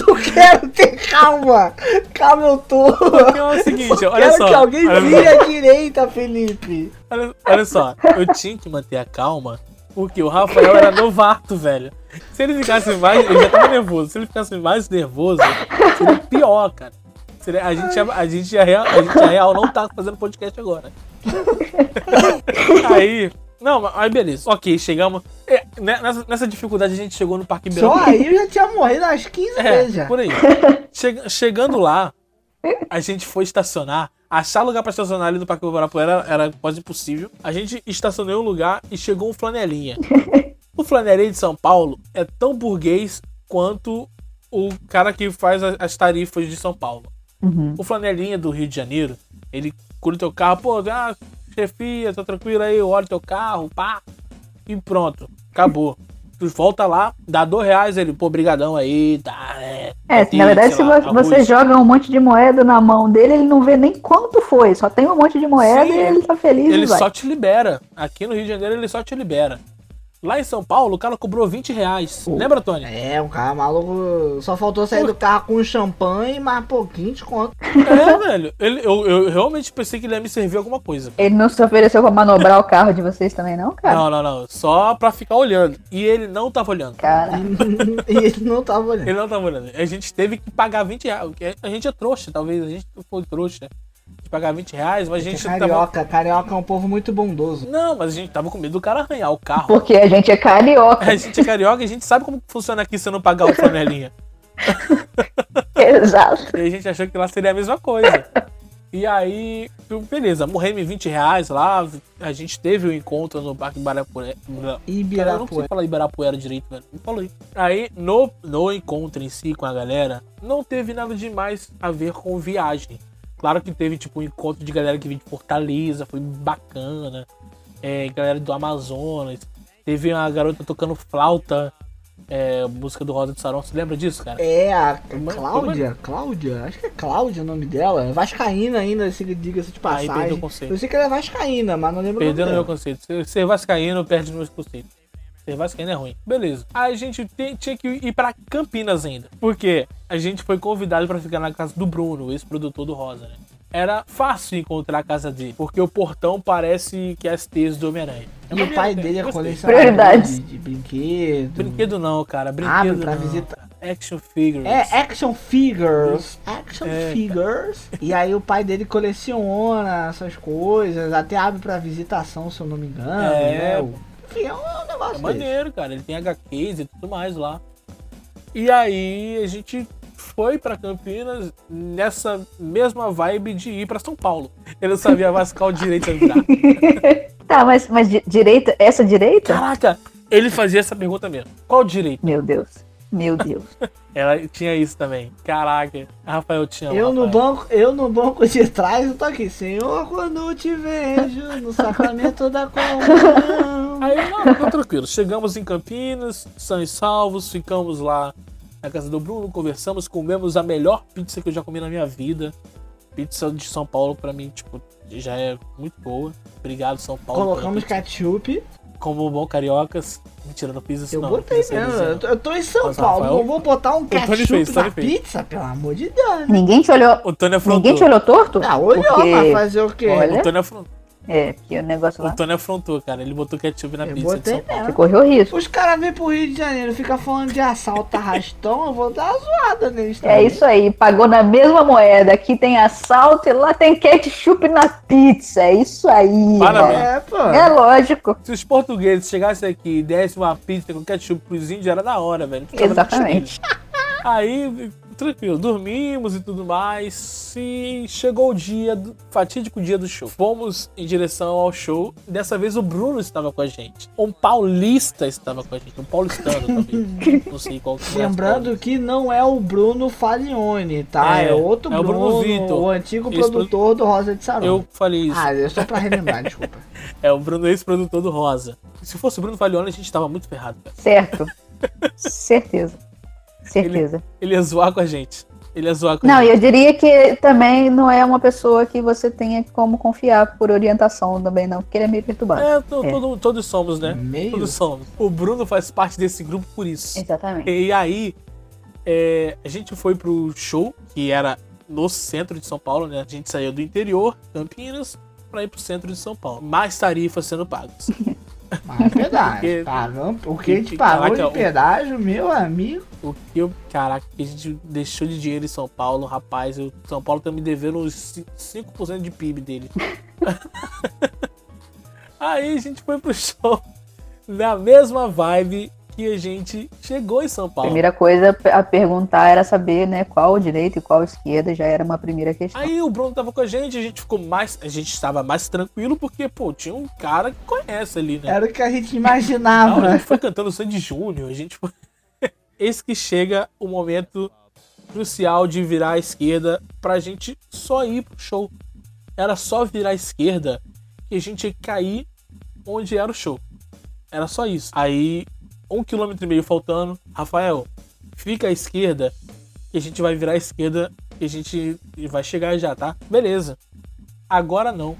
não quero ter calma. Calma, eu tô. Porque é o seguinte, Eu olha quero só. que alguém vire só. à direita, Felipe. Olha, olha só, eu tinha que manter a calma, porque o Rafael era novato, velho. Se ele ficasse mais. Ele já tava nervoso. Se ele ficasse mais nervoso, seria pior, cara. Seria- a, gente, a, gente ia real, a gente ia real não tá fazendo podcast agora. aí. Não, mas aí beleza. Ok, chegamos. é, né, nessa, nessa dificuldade a gente chegou no Parque Só Ibirapuera. aí eu já tinha morrido umas 15 É, vezes já. por aí. Chega- chegando lá, a gente foi estacionar. Achar lugar pra estacionar ali no Parque Ibirapuera era quase impossível. A gente estacionou em um lugar e chegou um flanelinha. *laughs* O flanelinha de São Paulo é tão burguês quanto o cara que faz as tarifas de São Paulo. Uhum. O flanelinha do Rio de Janeiro, ele cura teu carro, pô, ah, chefia, tá tranquilo aí, eu olho teu carro, pá, e pronto, acabou. Tu volta lá, dá dois reais, ele, pô, brigadão aí, tá, é. É, na verdade, se lá, vo- você joga um monte de moeda na mão dele, ele não vê nem quanto foi. Só tem um monte de moeda Sim, e ele tá feliz Ele só te libera. Aqui no Rio de Janeiro ele só te libera. Lá em São Paulo, o cara cobrou 20 reais. Lembra, Tony? É, um cara maluco. Só faltou sair do carro com champanhe mais pouquinho de conta. É, velho. Ele, eu, eu realmente pensei que ele ia me servir alguma coisa. Ele não se ofereceu pra manobrar o carro de vocês também, não, cara? Não, não, não. Só pra ficar olhando. E ele não tava olhando. Cara, *laughs* e ele não tava olhando. Ele não tava olhando. A gente teve que pagar 20 reais. A gente é trouxa, talvez. A gente foi trouxa. Pagar 20 reais, mas a gente tava. carioca, carioca é um povo muito bondoso. Não, mas a gente tava com medo do cara arranhar o carro. porque a gente é carioca. A gente é carioca e a gente sabe como funciona aqui se eu não pagar o flanelinha. *laughs* Exato. E a gente achou que lá seria a mesma coisa. E aí, beleza, morremos 20 reais lá. A gente teve o um encontro no Parque Ibirapuera. Cara, eu não sei Ibirapuera. falar Ibirapuera direito, velho. Não falei. Aí, no, no encontro em si com a galera, não teve nada demais a ver com viagem. Claro que teve, tipo, um encontro de galera que veio de Fortaleza, foi bacana. É, galera do Amazonas. Teve uma garota tocando flauta, é, música do Rosa de Sarão. Você lembra disso, cara? É a é- Cláudia? Cláudia? Acho que é Cláudia o nome dela. Vascaína ainda, se diga-se de Aí perdeu o passagem. conceito. Eu sei que ela é Vascaína, mas não lembro o Perdendo nome meu conceito. Ser- Ser vascaíno perde meus conceitos. Ser vascaíno é ruim. Beleza. Aí a gente te- tinha que ir pra Campinas ainda. Porque a gente foi convidado pra ficar na casa do Bruno, ex-produtor do Rosa, né? Era fácil encontrar a casa dele, porque o portão parece que é as teias do Homem-Aranha. É E o pai dele é colecionador de, de brinquedo. Brinquedo não, cara. Abre Brinquedo pra não. visitar. Action figures. É, action figures. Action É. figures. E aí o pai dele coleciona essas coisas, até abre pra visitação, se eu não me engano. É. né? Enfim, é um É negócio desse. maneiro, cara. Ele tem HQs e tudo mais lá. E aí a gente foi pra Campinas nessa mesma vibe de ir pra São Paulo. Ele não sabia mais qual direita virar. *laughs* Tá, mas, mas di- direita, essa direita? Caraca, ele fazia essa pergunta mesmo. Qual direita? Meu Deus. Meu Deus. *laughs* Ela tinha isso também. Caraca, Rafael amo. Eu no, Rafael. banco, eu no banco de trás, eu tô aqui. Senhor, quando te vejo no sacramento da comunhão. Aí, não, tá tranquilo. Chegamos em Campinas, são e salvos, ficamos lá na casa do Bruno, conversamos, comemos a melhor pizza que eu já comi na minha vida. Pizza de São Paulo, pra mim, tipo, já é muito boa. Obrigado, São Paulo. Colocamos pizza. ketchup. Como bom cariocas. Mentira, não fiz isso Eu não. botei Não mesmo. Eu tô, eu tô em São Mas, Paulo. Rafael, vou botar um Tony ketchup fez, na Tony fez. pizza, pelo amor de Deus. Ninguém te olhou. O Tony afrontou. Ninguém te olhou torto? Ah, olhou, Porque- mas fazer o quê? Olha. O Tony afrontou. É, porque o negócio O lá. Tony afrontou, cara. Ele botou ketchup na Eu pizza de botei São Paulo. Você correu risco. Os caras vêm pro Rio de Janeiro, fica falando de assalto, arrastão, eu vou dar uma zoada neles É também. isso aí, pagou na mesma moeda. Aqui tem assalto e lá tem ketchup na pizza. É isso aí. Parabéns. mano. É, pô. É lógico. Se os portugueses chegassem aqui e dessem uma pizza com ketchup pros índios, era da hora, velho. Exatamente. Aí tranquilo. Dormimos e tudo mais. E chegou o dia, do, fatídico dia do show. Fomos em direção ao show. Dessa vez o Bruno estava com a gente. Um paulista estava com a gente. Um paulistano também. *laughs* Não sei qual que é. Lembrando que não é o Bruno Falione, tá? É, É, outro é o Bruno, Bruno Vitor. o antigo produtor do Rosa de Saron. Eu falei isso. Ah, é só pra relembrar, *laughs* desculpa. É o Bruno, ex-produtor do Rosa. Se fosse o Bruno Falione, a gente tava muito ferrado, cara. Certo. *laughs* Certeza. Certeza. Ele ia zoar com a gente. Ele ia zoar com Não, a e eu diria que também não é uma pessoa que você tenha como confiar por orientação também, não, porque ele é meio perturbado. É, to- É. todo- todos somos, né? Meio. Todos somos. O Bruno faz parte desse grupo por isso. Exatamente. E aí, é, a gente foi pro show, que era no centro de São Paulo, né? A gente saiu do interior, Campinas, pra ir pro centro de São Paulo. Mais tarifas sendo pagas. *laughs* Mas é verdade. Porque- Pagamos, o que a gente porque, pagou caraca, de o- pedágio, meu amigo. O que eu. Caraca, que a gente deixou de dinheiro em São Paulo, rapaz. Eu, São Paulo tá me devendo uns ci- 5% de PIB dele. *laughs* Aí a gente foi pro show na mesma vibe que a gente chegou em São A Paulo. primeira coisa a perguntar era saber, né, qual direita e qual esquerda, já era uma primeira questão. Aí o Bruno tava com a gente, a gente ficou mais. A gente estava mais tranquilo porque, pô, tinha um cara que conhece ali, né? Era o que a gente Não, a imaginava. gente foi cantando Sandy Júnior, a gente foi. *laughs* Eis que chega o momento crucial de virar à esquerda pra gente só ir pro show. Era só virar à esquerda que a gente ia cair onde era o show. Era só isso. Aí, um quilômetro e meio faltando, Rafael, fica à esquerda que a gente vai virar à esquerda e a gente vai chegar já, tá? Beleza. Agora não.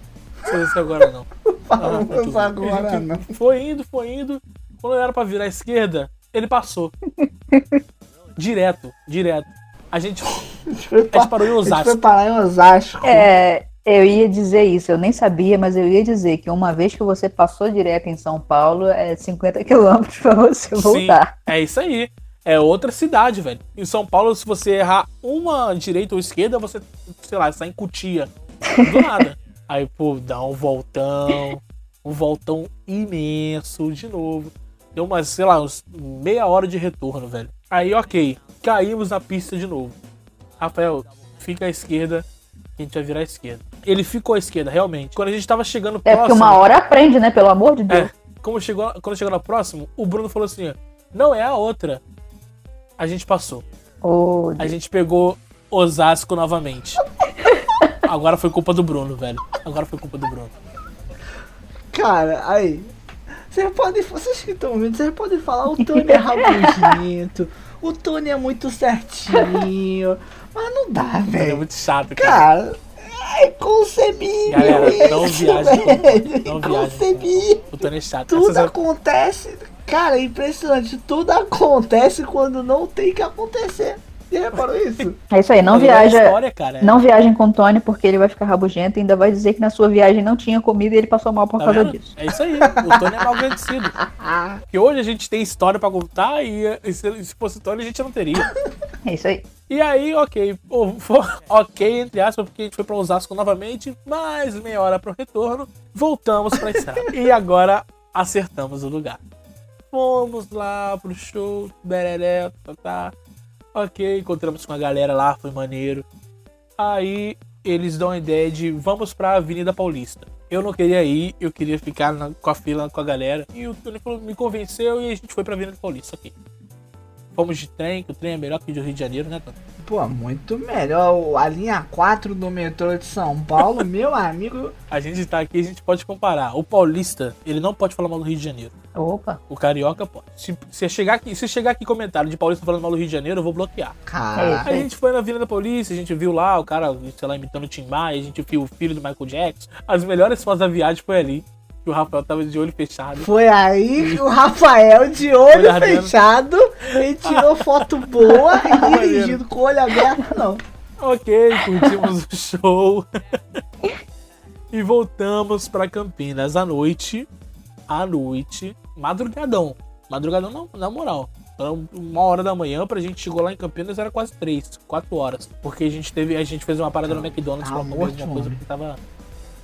Não sei agora não. *laughs* Ah, agora não. Foi indo, foi indo. Quando era pra virar à esquerda, ele passou. *laughs* direto, direto. A gente, *laughs* A gente parou em a gente Osasco. foi parar em Osasco. É, eu ia dizer isso, eu nem sabia, mas eu ia dizer que uma vez que você passou direto em São Paulo, é 50 *laughs* quilômetros pra você voltar. Sim, é isso aí. É outra cidade, velho. Em São Paulo, se você errar uma direita ou esquerda, você, sei lá, sai em Cutia. Do nada. *laughs* Aí, pô, dá um voltão. Um voltão imenso de novo. Deu umas, sei lá, uns meia hora de retorno, velho. Aí, ok. Caímos na pista de novo. Rafael, fica à esquerda, que a gente vai virar à esquerda. Ele ficou à esquerda, realmente. Quando a gente tava chegando É próximo. porque uma hora aprende, né? Pelo amor de Deus. É, como chegou, quando chegou no próximo, o Bruno falou assim: ó, não é a outra. A gente passou. Ô, A gente pegou Osasco novamente. *laughs* Agora foi culpa do Bruno, velho. Agora foi culpa do Bruno. Cara, aí. Vocês podem. Vocês que estão ouvindo, vocês podem falar, o Tony é rabugento, o Tony é muito certinho. Mas não dá, É velho. muito chato, cara. Cara, é concebível. Galera, não isso, não É viajem concebível. O Tony é chato. Tudo Essas- acontece. Cara, é impressionante. Tudo acontece quando não tem que acontecer. Você reparou isso? É isso aí, não é viaja. história, cara. Não viajem com o Tony porque ele vai ficar rabugento e ainda vai dizer que na sua viagem não tinha comida e ele passou mal por Tá causa vendo? disso. É isso aí. O Tony é mal agradecido. *laughs* Porque hoje a gente tem história pra contar e, e se, se fosse Tony a gente não teria. É isso aí. E aí, ok. *laughs* Ok, entre aspas, porque a gente foi pra Osasco novamente, mais meia hora pro retorno, voltamos pra estrada. *laughs* e agora acertamos o lugar. Fomos lá pro show, bereré, tá, tá. Ok, encontramos com a galera lá, foi maneiro. Aí eles dão a ideia de vamos pra Avenida Paulista. Eu não queria ir, eu queria ficar na- com a fila com a galera. E o Tony falou, me convenceu e a gente foi pra Avenida Paulista, ok. Fomos de trem, que o trem é melhor que o de Rio de Janeiro, né, Tony? Pô, muito melhor. A linha 4 do metrô de São Paulo, *laughs* meu amigo. A gente tá aqui, a gente pode comparar. O paulista, ele não pode falar mal do Rio de Janeiro. Opa. O carioca pode. Se, se chegar aqui, se chegar aqui comentário de paulista falando mal do Rio de Janeiro, eu vou bloquear. Cara, Aí a gente foi na Avenida Paulista, a gente viu lá o cara, sei lá, imitando o Tim Maia, a gente viu o filho do Michael Jackson. As melhores fotos da viagem foi ali. Que o Rafael tava de olho fechado. foi aí que o Rafael, de olho fechado, ele tirou *laughs* foto boa e dirigindo com o olho aberto, não. Ok, curtimos o show. e voltamos pra Campinas à noite. À noite. Madrugadão. Madrugadão na, na moral. Era uma hora da manhã, pra gente chegou lá em Campinas era quase três, quatro horas. Porque a gente teve. A gente fez uma parada no McDonald's pra Ah, comer morto, alguma coisa, porque tava.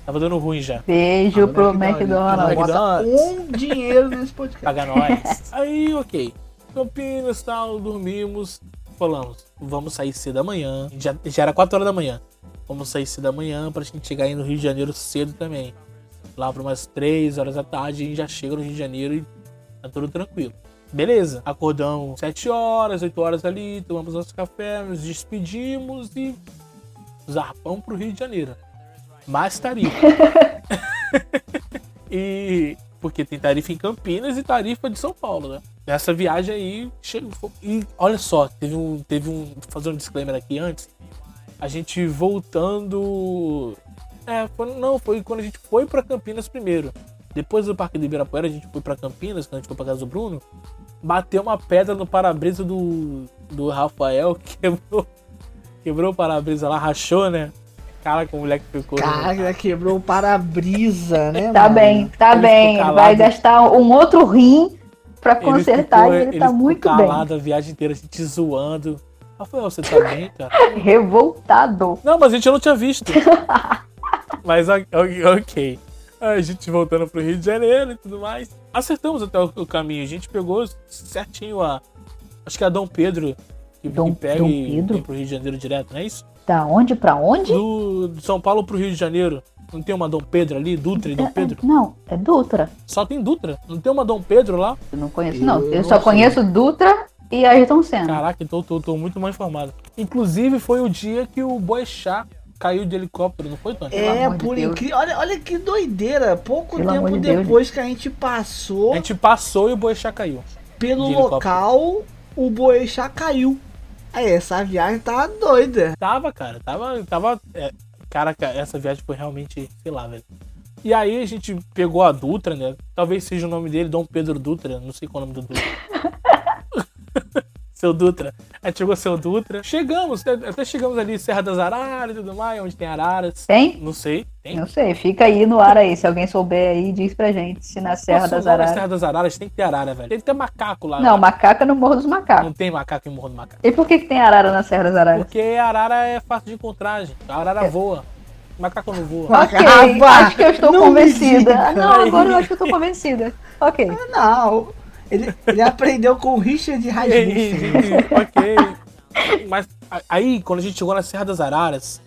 Tava dando ruim já. Beijo Ah, pro McDonald's. McDonald's. um dinheiro nesse podcast. Paga nós. *laughs* Aí, ok. Campinas tal, dormimos. falamos, vamos sair cedo da manhã. Já, já era 4 horas da manhã. Vamos sair cedo da manhã pra gente chegar aí no Rio de Janeiro cedo também. Lá por umas 3 horas da tarde a gente já chega no Rio de Janeiro e tá tudo tranquilo. Beleza, acordamos 7 horas, 8 horas ali, tomamos nosso café, nos despedimos e zarpamos pro Rio de Janeiro. Mais tarifa. *laughs* e porque tem tarifa em Campinas e tarifa de São Paulo, né? Essa viagem aí chegou. E olha só, teve um. Teve um. Vou fazer um disclaimer aqui antes. A gente voltando. É, foi, não, foi quando a gente foi para Campinas primeiro. Depois do Parque do Ibirapuera, a gente foi para Campinas, quando a gente foi pra casa do Bruno. Bateu uma pedra no para-brisa do, do Rafael, *laughs* quebrou, quebrou o para-brisa lá, rachou, né? Cara, com o moleque ficou. Cara, quebrou o para-brisa, né? Tá mano? bem, tá Ele bem. Vai calado. gastar um outro rim pra consertar ficou- e ele, tá ficou muito calado a viagem inteira, a gente zoando. Rafael, você tá bem, cara? bem. *laughs* Revoltado. Não, mas a gente não tinha visto. *laughs* mas ok. A gente voltando pro Rio de Janeiro e tudo mais. Acertamos até o, caminho. A gente pegou certinho a. Acho que é a Dom Pedro que, Dom- que pega Dom e Pedro? vem pro Rio de Janeiro direto, não é isso? Da onde pra onde? Do, de São Paulo pro Rio de Janeiro. Não tem uma Dom Pedro ali? Dutra e Dom Pedro? Não, é Dutra. Só tem Dutra. Não tem uma Dom Pedro lá? Eu não conheço, Eu não. Eu, não só conheço Dutra e Ayrton Senna. Caraca, então eu tô, tô muito mal informado. Inclusive, foi o dia que o Boechat caiu de helicóptero, não foi, Tony? É, de por Deus. incrível. Olha, olha que doideira. Pouco Pelo tempo de Deus, depois que a gente passou A gente passou e o Boechat caiu. pelo de local, o Boechat caiu. Aí, essa viagem tá doida. Tava, cara, tava. tava é, cara, ca- essa viagem foi realmente, sei lá, velho. E aí a gente pegou a Dutra, né? Talvez seja o nome dele, Dom Pedro Dutra, não sei qual é o nome do Dutra. *laughs* seu Dutra. A gente chegou seu Dutra. Chegamos, até- até chegamos ali, Serra das Araras e tudo mais, onde tem araras. Tem? Não sei, tem. Não sei, fica aí no ar aí. Se alguém souber aí, diz pra gente se na Serra Nossa, das é Araras. Serra das Araras tem que ter arara, velho. Tem que ter macaco lá. Não, macaca no Morro dos Não Macacos. tem macaco em Morro do Macaco. E por que, que tem arara na Serra das Araras? Porque arara é fácil de encontrar, gente. A É. arara voa. Macaco não voa. Ok, Rafa, acho que eu estou não convencida. Não, agora eu acho que eu estou convencida. Ok. Não, ele, ele aprendeu com o Richard *laughs* Rasmussen. ok. Mas aí, quando a gente chegou na Serra das Araras,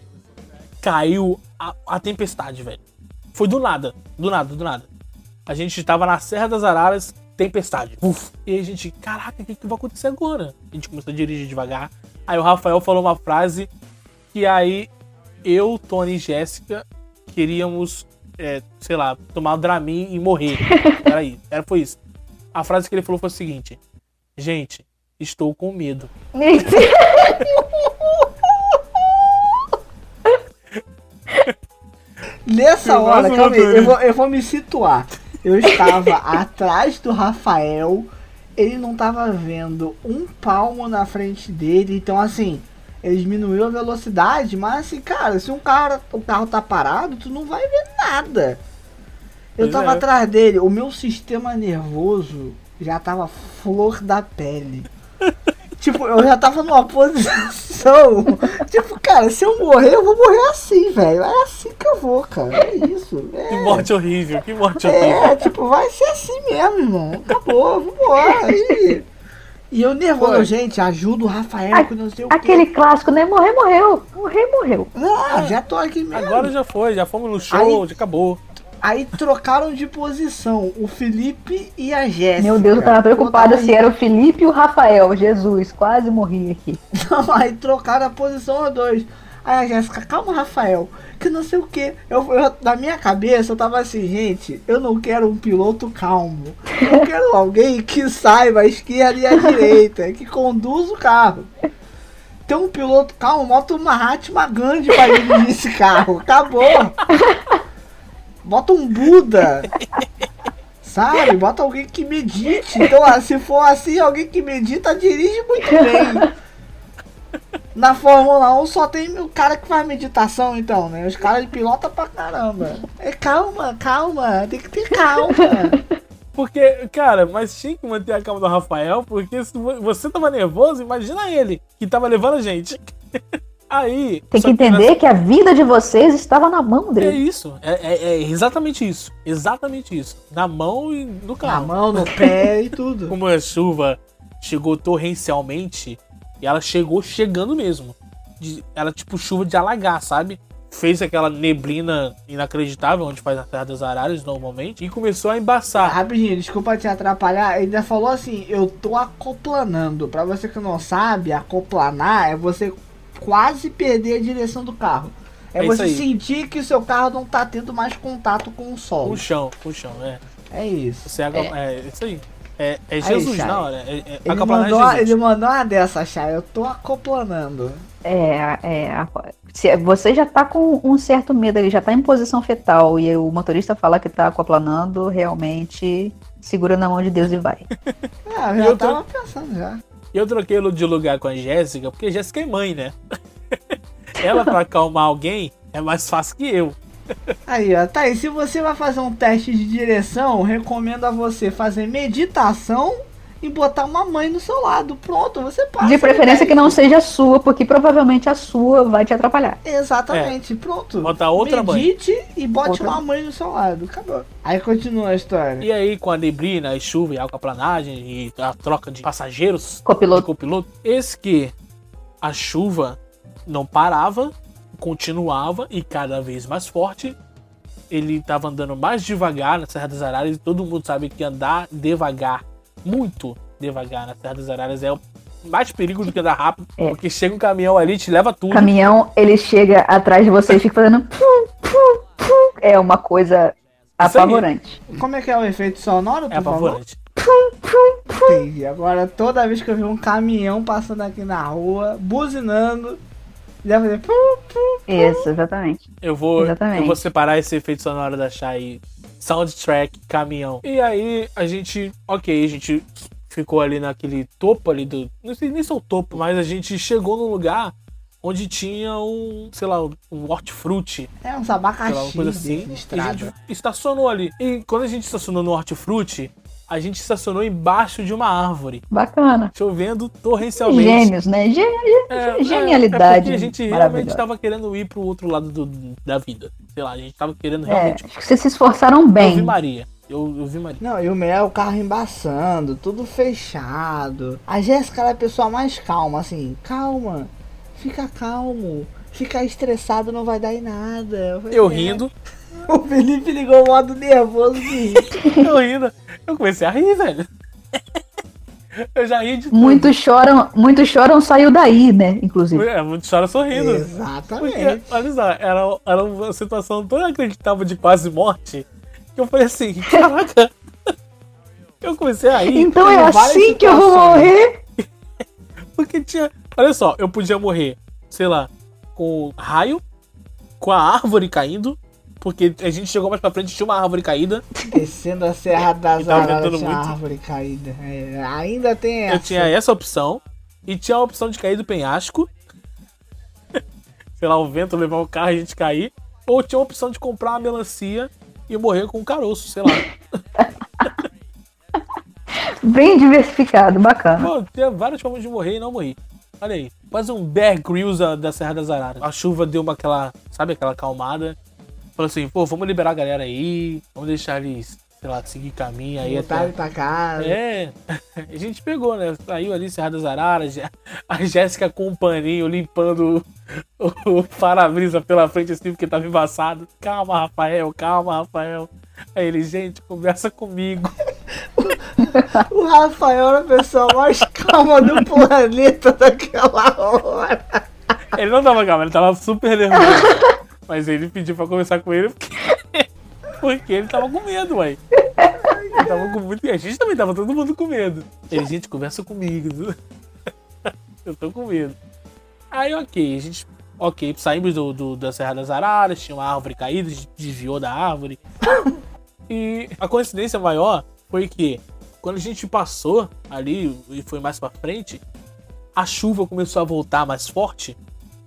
caiu a, a tempestade, velho. Foi do nada, do nada, do nada. A gente tava na Serra das Araras, tempestade. Uf. E aí a gente, caraca, o que, que vai acontecer agora? A gente começou a dirigir devagar. Aí o Rafael falou uma frase que aí eu, Tony e Jéssica queríamos, é, sei lá, tomar um Dramin e morrer. *laughs* Peraí, era, foi isso. A frase que ele falou foi o seguinte: Gente, estou com medo. *laughs* Nessa hora, calma aí, eu vou, eu vou me situar. Eu estava *laughs* atrás do Rafael, ele não estava vendo um palmo na frente dele, então assim, ele diminuiu a velocidade, mas assim, cara, se um cara, o carro tá parado, tu não vai ver nada. Eu tava é. atrás dele, o meu sistema nervoso já tava flor da pele. *laughs* Tipo, eu já tava numa posição. Tipo, cara, se eu morrer, eu vou morrer assim, velho. É assim que eu vou, cara. É isso. Que É, morte horrível, que morte horrível. é tipo, vai ser assim mesmo, irmão. Acabou, vambora. E, e eu nervoso, Foi. gente, ajuda o Rafael, que não sei o quê. Aquele clássico, né? Morrer, morreu. Morrer, morreu. Não, já tô aqui mesmo. Agora já foi, já fomos no show, Aí- já acabou. Aí trocaram de posição o Felipe e a Jéssica. Meu Deus, eu tava preocupada Botaram se era o Felipe e o Rafael. Jesus, quase morri aqui. *laughs* Não, aí trocaram a posição a dois. Aí a Jéssica, calma, Rafael, que não sei o que. Eu, eu- na minha cabeça eu tava assim, gente, eu não quero um piloto calmo. Eu *laughs* quero alguém que saiba a esquerda e a direita, que conduz o carro. Tem um piloto calmo, bota uma Mahatma Gandhi pra dirigir esse carro. Acabou. *laughs* Bota um Buda. *laughs* Sabe? Bota alguém que medite. Então, se for assim, alguém que medita dirige muito bem. Na Fórmula 1 só tem o cara que faz meditação, então, né? Os caras de pilota pra caramba. É calma, calma, tem que ter calma. Porque, cara, mas tinha que manter a calma do Rafael, porque se vo- você tava nervoso, imagina ele, que tava levando a gente. Aí. Tem que entender nessa- que a vida de vocês estava na mão É dele. isso, é, é- é exatamente isso. Exatamente isso. Na mão e no Na carro. mão, no *laughs* pé e tudo. Como a chuva chegou torrencialmente, E ela chegou chegando mesmo. De, ela, tipo, chuva de alagar, sabe? Fez aquela neblina inacreditável, onde faz a Terra das Araras normalmente, e começou a embaçar. Rapidinho, desculpa te atrapalhar. Ele ainda falou assim: eu tô acoplanando. Pra você que não sabe, acoplanar é você quase perder a direção do carro. É, É você aí. sentir que o seu carro não tá tendo mais contato com o solo. Com o chão, com o chão, é. É isso. Você é, é isso aí. É, é Jesus Chay. na hora. É, é, Ele acoplanagem mandou, é Jesus. ele mandou uma dessa, Chay. Eu tô acoplanando. É, é, se você já tá com um certo medo, ele já tá em posição fetal e o motorista fala que tá aquaplanando, realmente segura na mão de Deus e vai. Ah, *laughs* eu já eu tô- tava pensando já. Eu troquei de lugar com a Jéssica, porque Jéssica é mãe, né? *laughs* Ela, pra acalmar alguém, é mais fácil que eu. Aí, ó, tá aí. Se você vai fazer um teste de direção, recomendo a você fazer meditação e botar uma mãe no seu lado. Pronto, você passa. De preferência que não seja a sua, porque provavelmente a sua vai te atrapalhar. Exatamente, pronto. Botar outra mãe. Medite e bote Outra uma mãe no seu lado. Acabou. Aí continua a história. E aí, com a neblina, a chuva e a aquaplanagem e a troca de passageiros, de Copiloto. copiloto, esse que a chuva não parava, continuava e cada vez mais forte. Ele tava andando mais devagar na Serra das Araras e todo mundo sabe que andar devagar, muito devagar na Serra das Araras é o mais perigo do que andar rápido, É. porque chega um caminhão ali, te leva O tudo. caminhão, ele chega atrás de você e fica fazendo. pum, pum, pum. É uma coisa apavorante. Como é que é o efeito sonoro, É apavorante. Entendi. Agora, toda vez que eu ver um caminhão passando aqui na rua, buzinando, já vai fazer... pum, pum. Isso, exatamente. Eu vou, Exatamente. eu vou separar esse efeito sonoro da Shai soundtrack, caminhão. E aí a gente, ok, a gente ficou ali naquele topo ali do, não sei nem se é o topo, mas a gente chegou num lugar onde tinha um, sei lá, um hortifruti, É uns sei lá, uma abacaxi coisa de assim. E a gente estacionou ali. E quando a gente estacionou no hortifruti, a gente estacionou embaixo de uma árvore, Bacana. chovendo torrencialmente. Gênios, né? Gê- É, Genialidade É, a gente realmente maravilhosa. tava querendo ir pro outro lado do- da vida. Sei lá, a gente tava querendo É, realmente. acho que vocês se esforçaram Eu vi bem. Maria. Eu, eu vi Maria. Não, e o meu é o carro embaçando, tudo fechado. A Jéssica ela é a pessoa mais calma, assim, calma, fica calmo. Ficar estressado não vai dar em nada. falei, Eu "É." rindo, *laughs* O Felipe ligou o modo nervoso de rir. *laughs* eu rindo. Eu comecei a rir, velho. *laughs* Eu já ri de tudo. Muitos choram, muitos choram saiu daí, né? Inclusive. É, muito chora sorrindo. Porque, Exatamente. olha só, era, era uma situação tão inacreditável de quase morte que eu falei assim, caraca. Eu comecei a rir. Então é assim que eu vou morrer? Porque tinha. Olha só, eu podia morrer, sei lá, com raio, com a árvore caindo. Porque a gente chegou mais pra frente e tinha uma árvore caída. Descendo a Serra *laughs* das Araras, tinha muito. árvore caída. É, ainda tem essa. Eu tinha essa opção. E tinha a opção de cair do penhasco. *laughs* sei lá, o vento levar o carro e a gente cair. Ou tinha a opção de comprar uma melancia e morrer com um caroço, sei lá. *laughs* Bem diversificado, bacana. Pô, tinha várias formas de morrer e não morri. Olha aí. Quase um Bear Grylls da, da Serra das Araras. A chuva deu uma aquela, sabe, aquela acalmada. Falou assim, pô, vamos liberar a galera aí. Vamos deixar eles, sei lá, seguir caminho aí Voltaram até... pra casa. É, *laughs* a gente pegou, né? Saiu ali Serra das Araras, *laughs* a Jéssica com um paninho limpando o, o para-brisa pela frente assim, porque tava embaçado. Calma, Rafael, calma, Rafael. Aí ele, gente, conversa comigo. *laughs* O Rafael era a pessoa mais calma do planeta daquela hora. Ele não tava calmo, ele tava super nervoso. Mas ele pediu pra conversar com ele porque, *laughs* porque ele tava com medo, ué. Ele tava com muito A gente também tava todo mundo com medo. Ele, gente, conversa comigo. *laughs* Eu tô com medo. Aí, ok, a gente. Ok, saímos do, do- da Serra das Araras, tinha uma árvore caída, a gente desviou da árvore. E a coincidência maior foi que quando a gente passou ali e foi mais pra frente, a chuva começou a voltar mais forte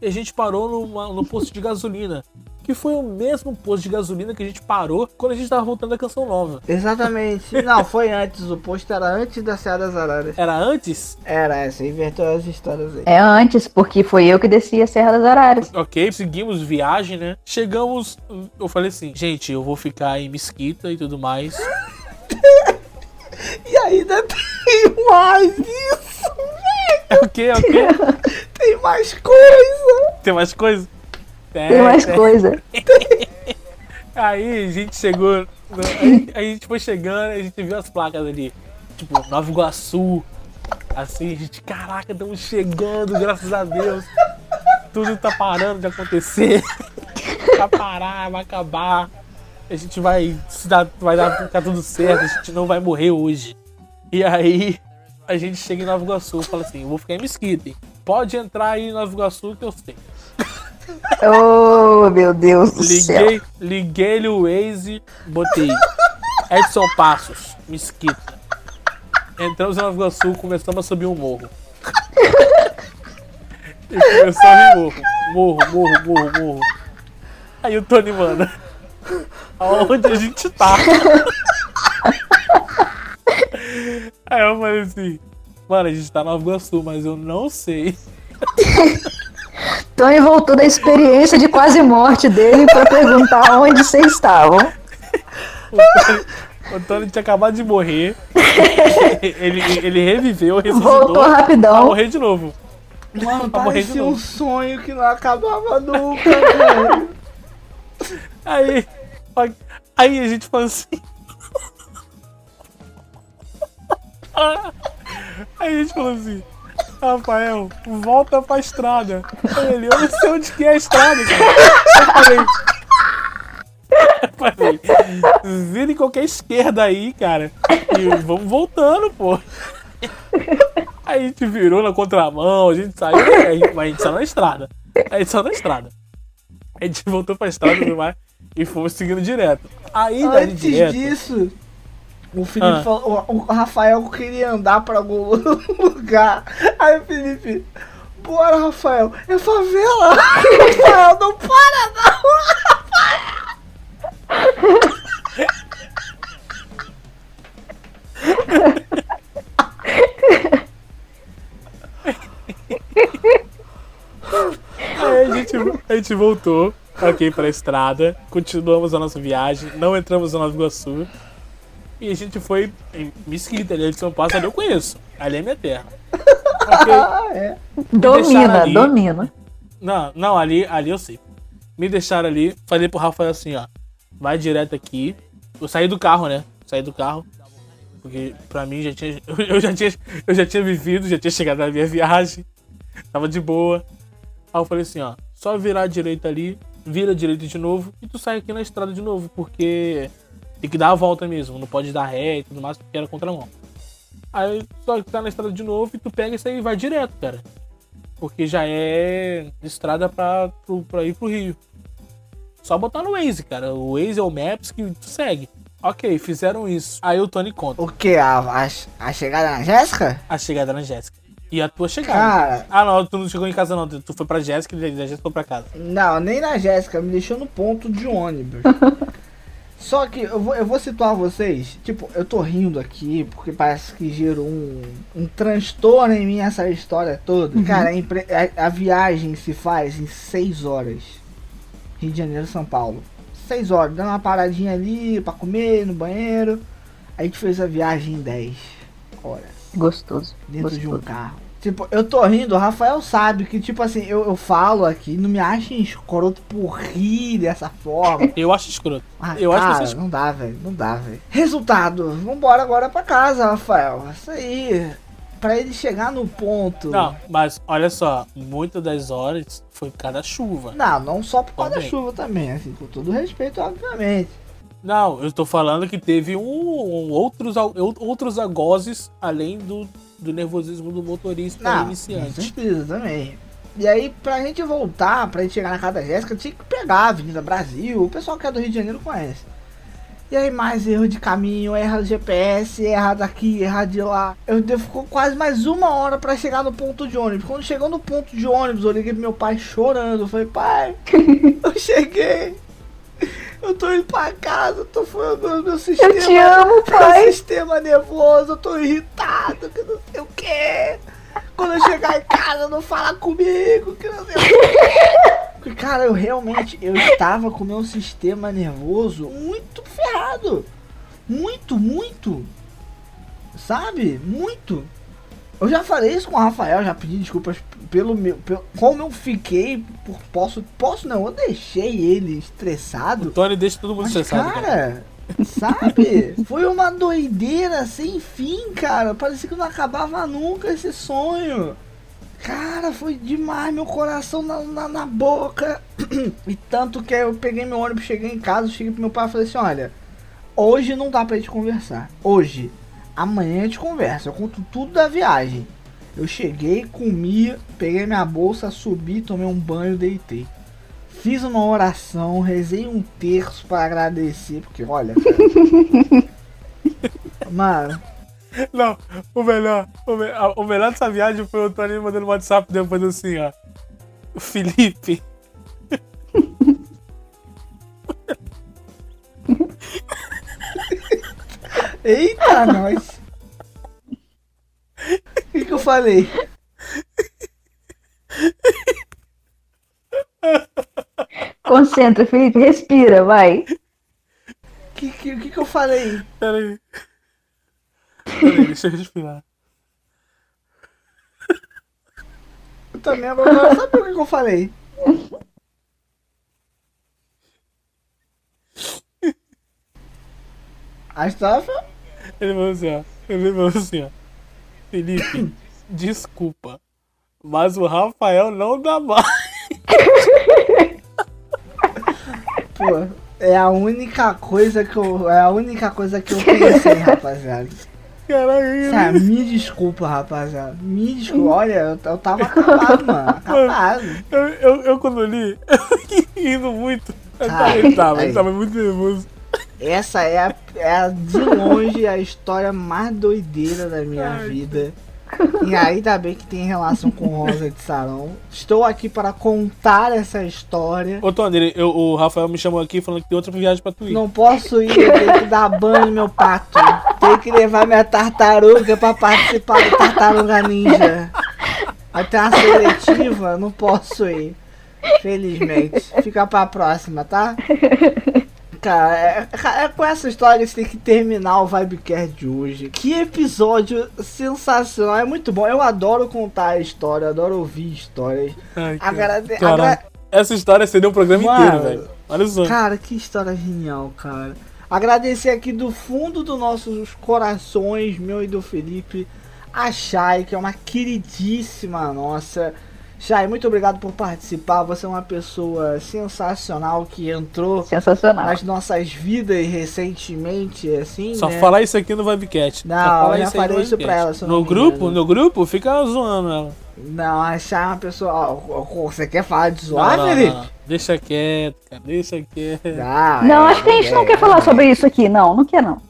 e a gente parou numa, no posto de gasolina. Que foi o mesmo posto de gasolina que a gente parou quando a gente tava voltando da canção nova. Exatamente. *laughs* Não, foi antes. O posto era antes da Serra das Araras. Era antes? Era essa, inverteu as histórias aí. É antes, porque foi eu que desci a Serra das Araras. Ok, seguimos viagem, né? Chegamos. Eu falei assim, gente, eu vou ficar em Mesquita e tudo mais. *laughs* E ainda tem mais isso, velho. É o quê? É o quê? *laughs* Tem mais coisa! Tem mais coisa? É, Tem mais é. coisa. *laughs* Aí a gente chegou. aí a gente foi chegando, a gente viu as placas ali. Tipo, Nova Iguaçu. Assim, a gente, caraca, estamos chegando, graças a Deus. Tudo tá parando de acontecer. *laughs* Vai parar, vai acabar. A gente vai se dar, vai dar, ficar tudo certo, a gente não vai morrer hoje. E aí, a gente chega em Nova Iguaçu e fala assim: eu vou ficar em Mesquita, hein? Pode entrar aí em Nova Iguaçu que eu sei. *laughs* Oh, meu Deus do céu. Liguei, liguei o Waze, botei Edson Passos, Mesquita. Entramos em Nova Iguaçu, começamos a subir um morro. *laughs* E começou a vir morro. Morro, morro, morro, morro. Aí o Tony, mano, aonde a gente tá? *laughs* Aí eu falei assim, mano, a gente tá em Nova Iguaçu, mas eu não sei. *laughs* Tony voltou da experiência de quase morte dele pra perguntar onde vocês estavam. O Tony, o Tony tinha acabado de morrer. *laughs* Ele, ele reviveu, ressuscitou. Voltou Pra rapidão. morrer de novo. Mano, Pra morrer de parecia um novo. sonho que não acabava nunca, velho. Aí, aí a gente falou assim. Aí a gente falou assim. Rafael, volta pra estrada. Aí ele, eu não sei onde que é a estrada, cara. Eu falei. *laughs* Em qualquer esquerda aí, cara. E vamos voltando, pô. Aí a gente virou na contramão, a gente saiu, aí- mas a gente saiu na estrada. A gente saiu na estrada. A gente voltou pra estrada e mais, e fomos seguindo direto. Aí, Antes direto. disso, o Felipe Ah. falou, o o Rafael queria andar pra algum *laughs* lugar. Aí o Felipe, bora Rafael, é favela! *laughs* Rafael, não para não! Aí a gente, a gente voltou, ok, pra estrada, continuamos a nossa viagem, não entramos em Nova Iguaçu. E a gente foi em Mesquita, ali de São Paulo, ali eu conheço. Ali é minha terra. *laughs* Ok? Ah, é. Domina, ali. domina. Não, não, ali, ali eu sei. Me deixaram ali, falei pro Rafael assim, ó. Vai direto aqui. Eu saí do carro, né? Saí do carro. Porque pra mim já tinha. *laughs* Eu já tinha, eu já tinha vivido, já tinha chegado na minha viagem. Tava de boa. Aí eu falei assim, ó, só virar à direita ali, vira à direita de novo e tu sai aqui na estrada de novo, porque tem que dar a volta mesmo, não pode dar ré e tudo mais, porque era contramão. Aí só que tá na estrada de novo e tu pega isso aí e vai direto, cara. Porque já é estrada pra, pro, pra ir pro Rio. Só botar no Waze, cara. O Waze é o Maps que tu segue. Ok, fizeram isso. Aí o Tony conta O que? A, a, a chegada na Jéssica? a chegada na Jéssica. E a tua chegada. Cara, Ah, não, tu não chegou em casa, não. Tu foi pra Jéssica e da Jéssica foi pra casa. não, nem na Jéssica, me deixou no ponto de ônibus. *laughs* Só que eu vou, eu vou situar vocês, tipo, eu tô rindo aqui porque parece que gerou um, um transtorno em mim essa história toda. Cara, a, a- viagem se faz em 6 horas. Rio de Janeiro, São Paulo. 6 horas, dando uma paradinha ali pra comer no banheiro. A gente fez a viagem em 10 horas Gostoso. dentro de um gostoso. carro. Tipo, eu tô rindo, o Rafael sabe que, tipo assim, eu, eu falo aqui, não me achem escroto por rir dessa forma. *laughs* Eu acho escroto. Ah, Eu acho que cara, vocês- não dá, velho, não dá, velho. Resultado, vambora agora pra casa, Rafael. Isso aí. Pra ele chegar no ponto. Não, mas olha só, muitas das horas foi por causa da chuva. Não, não só por causa da chuva também, assim, com todo respeito, obviamente. Não, eu tô falando que teve um, um outros, outros agoses além do, do nervosismo do motorista Não, com iniciante. certeza também. E aí, pra gente voltar, pra gente chegar na casa da Jéssica, tinha que pegar a Avenida Brasil. O pessoal que é do Rio de Janeiro conhece. E aí, mais erro de caminho, erra do GPS, erra daqui, erra de lá. Eu ficou quase mais uma hora pra chegar no ponto de ônibus. Quando chegou no ponto de ônibus, eu liguei pro meu pai chorando. Eu falei, pai, *laughs* eu cheguei. Eu tô indo pra casa, eu tô falando do meu sistema. Eu te amo, pai. Meu sistema nervoso, eu tô irritado, que não sei o que. Quando eu chegar em casa, não fala comigo, que não sei o que. Porque, cara, eu realmente, eu estava com o meu sistema nervoso muito ferrado. Muito, muito. Sabe? Muito. Eu já falei isso com o Rafael, já pedi desculpas pelo meu. Pelo, como eu fiquei. Por, posso. Posso não, eu deixei ele O estressado. Tony deixa todo mundo Mas, estressado. cara. cara, sabe? *laughs* Foi uma doideira sem fim, cara. Parecia que não acabava nunca esse sonho. Cara, foi demais, meu coração na, na, na boca. *clears throat* E tanto que eu peguei meu ônibus, cheguei em casa, cheguei pro meu pai e falei assim, olha, hoje não dá pra gente conversar. Hoje. Amanhã a gente conversa. Eu conto tudo da viagem. Eu cheguei, comi, peguei minha bolsa, subi, tomei um banho, deitei. Fiz uma oração, rezei um terço pra agradecer, porque olha, cara. *laughs* Mano, Não, o melhor, o, me- a- o melhor dessa viagem foi o Tony mandando um WhatsApp depois assim, ó. Felipe. *laughs* eita, *laughs* nós. O que, que eu falei? Concentra, Felipe, respira, vai. O que, que, que, que eu falei? Pera aí. Pera aí, deixa eu respirar. Eu também agora sabe o que, que eu falei? *laughs* A história foi. Ele falou assim, ó. Ele falou assim, ó. Felipe, *clears throat* desculpa. Mas o Rafael não dá mais. Pô, é a única coisa que eu. É a única coisa que eu pensei, rapaziada. Caralho, Sabe, me desculpa, rapaziada. Me desculpa. Olha, eu, eu tava acabado, mano. Acabado. eu, eu, eu quando li, *laughs* eu fiquei rindo muito. Eu tava, ele tava, ele aí. tava muito nervoso. Essa é, a, é a- de longe a história mais doideira da minha Ai, vida. E ainda bem que tem relação com Rosa de Sarão. Estou aqui para contar essa história. Ô, Tony, eu- o Rafael me chamou aqui falando que tem outra viagem pra tu ir. Não posso ir, eu tenho que dar banho no meu pato. Tenho que levar minha tartaruga pra participar do Tartaruga Ninja. Vai ter uma seletiva, não posso ir. Felizmente. Fica pra próxima, tá? Cara, é, é com essa história que você tem que terminar o Vibecast de hoje. Que episódio sensacional. É muito bom. Eu adoro contar a história, adoro ouvir histórias. Ai, cara. Agrade... Essa história seria um programa Mano, inteiro, velho. Olha só. Cara, que história genial, cara. Agradecer aqui do fundo dos nossos corações, meu e do Felipe, a Chay, que é uma queridíssima nossa. Chay, muito obrigado por participar. Você é uma pessoa sensacional que entrou Sensacional. nas nossas vidas recentemente, assim, Só né? falar isso aqui no Vibecast. Não, eu já falei isso pra ela, não No grupo, no grupo, fica zoando ela. Não, a Chay é uma pessoa... ó, você quer falar de zoar, Não, não, Felipe? não. Deixa quieto, cara. Deixa quieto. Ah, Não, é, acho que a gente não é, quer falar sobre isso aqui, não, não quer não.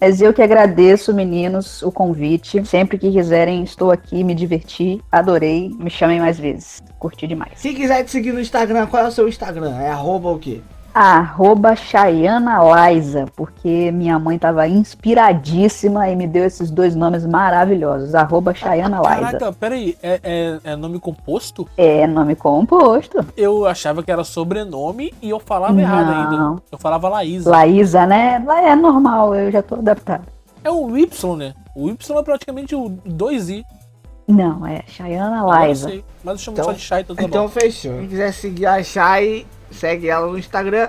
Mas eu que agradeço, meninos, o convite. Sempre que quiserem, estou aqui, me diverti, adorei. Me chamem mais vezes. Curti demais. Se quiser te seguir no Instagram, qual é o seu Instagram? É arroba o quê? Arroba Chayana Liza, porque minha mãe tava inspiradíssima e me deu esses dois nomes maravilhosos. Arroba Chayana Liza. Caraca, peraí. É, é, é nome composto? É nome composto. Eu achava que era sobrenome e eu falava errado Não. ainda. Eu falava Laísa. Laísa, né? Lá é normal, eu já tô adaptado. É o Y, né? O Y é praticamente o 2i. Não, é Chayana Agora eu Liza. sei. Mas eu chamo Então- só de Chay, então tá Então bom. fechou. Quem quiser seguir a Chay, segue ela no Instagram.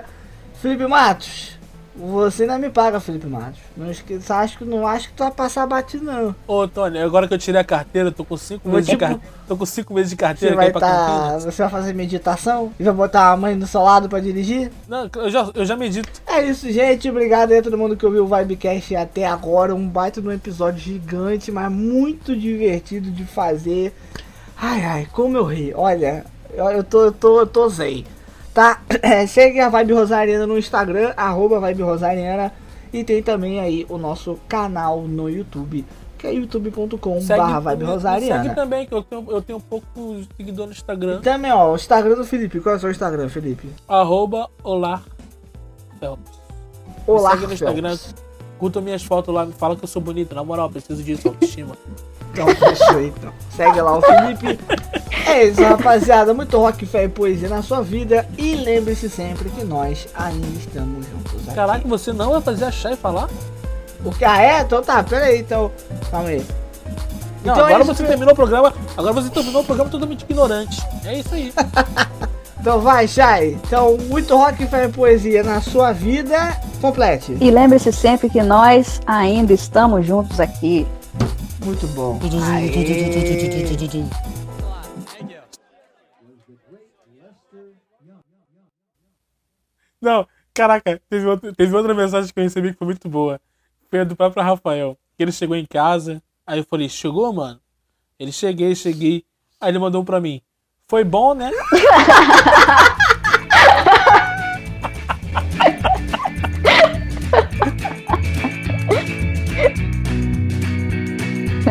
Felipe Matos, você não me paga, Felipe Matos. Não esqueça, acho que não acho que tu vai passar batido, não. Ô, Tony, agora que eu tirei a carteira, eu tô com 5 Vou meses, tipo- de car... tô com cinco meses de Você carteira vai ir pra tá, você vai fazer meditação e vai botar a mãe do seu lado pra dirigir? Não, eu já, eu já medito. É isso, gente. Obrigado aí a todo mundo que ouviu o Vibecast até agora. Um baita de um episódio gigante, mas muito divertido de fazer. Ai, ai, como eu ri. Olha, eu, eu tô, eu tô, eu tô zen. Tá? É, *clears throat* segue a Vibe Rosariana no Instagram, arroba Vibe Rosariana. E tem também aí o nosso canal no YouTube, que é youtube.com barra Vibe Rosariana. Segue também, que eu tenho, eu tenho um pouco de seguidor no Instagram. E também, ó, o Instagram do Felipe. Qual é o seu Instagram, Felipe? Arroba Olá Phelps. Me Olá, segue no Instagram. Curta minhas fotos lá, me fala que eu sou bonito. Na moral, preciso disso, autoestima. *laughs* Então, fechou então. Segue lá o Felipe. É isso, rapaziada. Muito rock, fé e poesia na sua vida. E lembre-se sempre que nós ainda estamos juntos aqui. Caraca, você não vai fazer a Chay falar? Porque, ah, é? Então tá, pera aí, então. Calma aí. Não, Então é agora isso você que- terminou o programa. Agora você terminou o programa totalmente ignorante. É isso aí. *laughs* Então vai, Chay. Então, muito rock, fé e poesia na sua vida. Complete. E lembre-se sempre que nós ainda estamos juntos aqui. Muito bom. Aê. Não, caraca, teve outra, teve outra mensagem que eu recebi que foi muito boa. Foi a do próprio Rafael. Que ele chegou em casa. Aí eu falei, chegou, mano? Ele cheguei, cheguei. Aí ele mandou um pra mim. Foi bom, né? *laughs*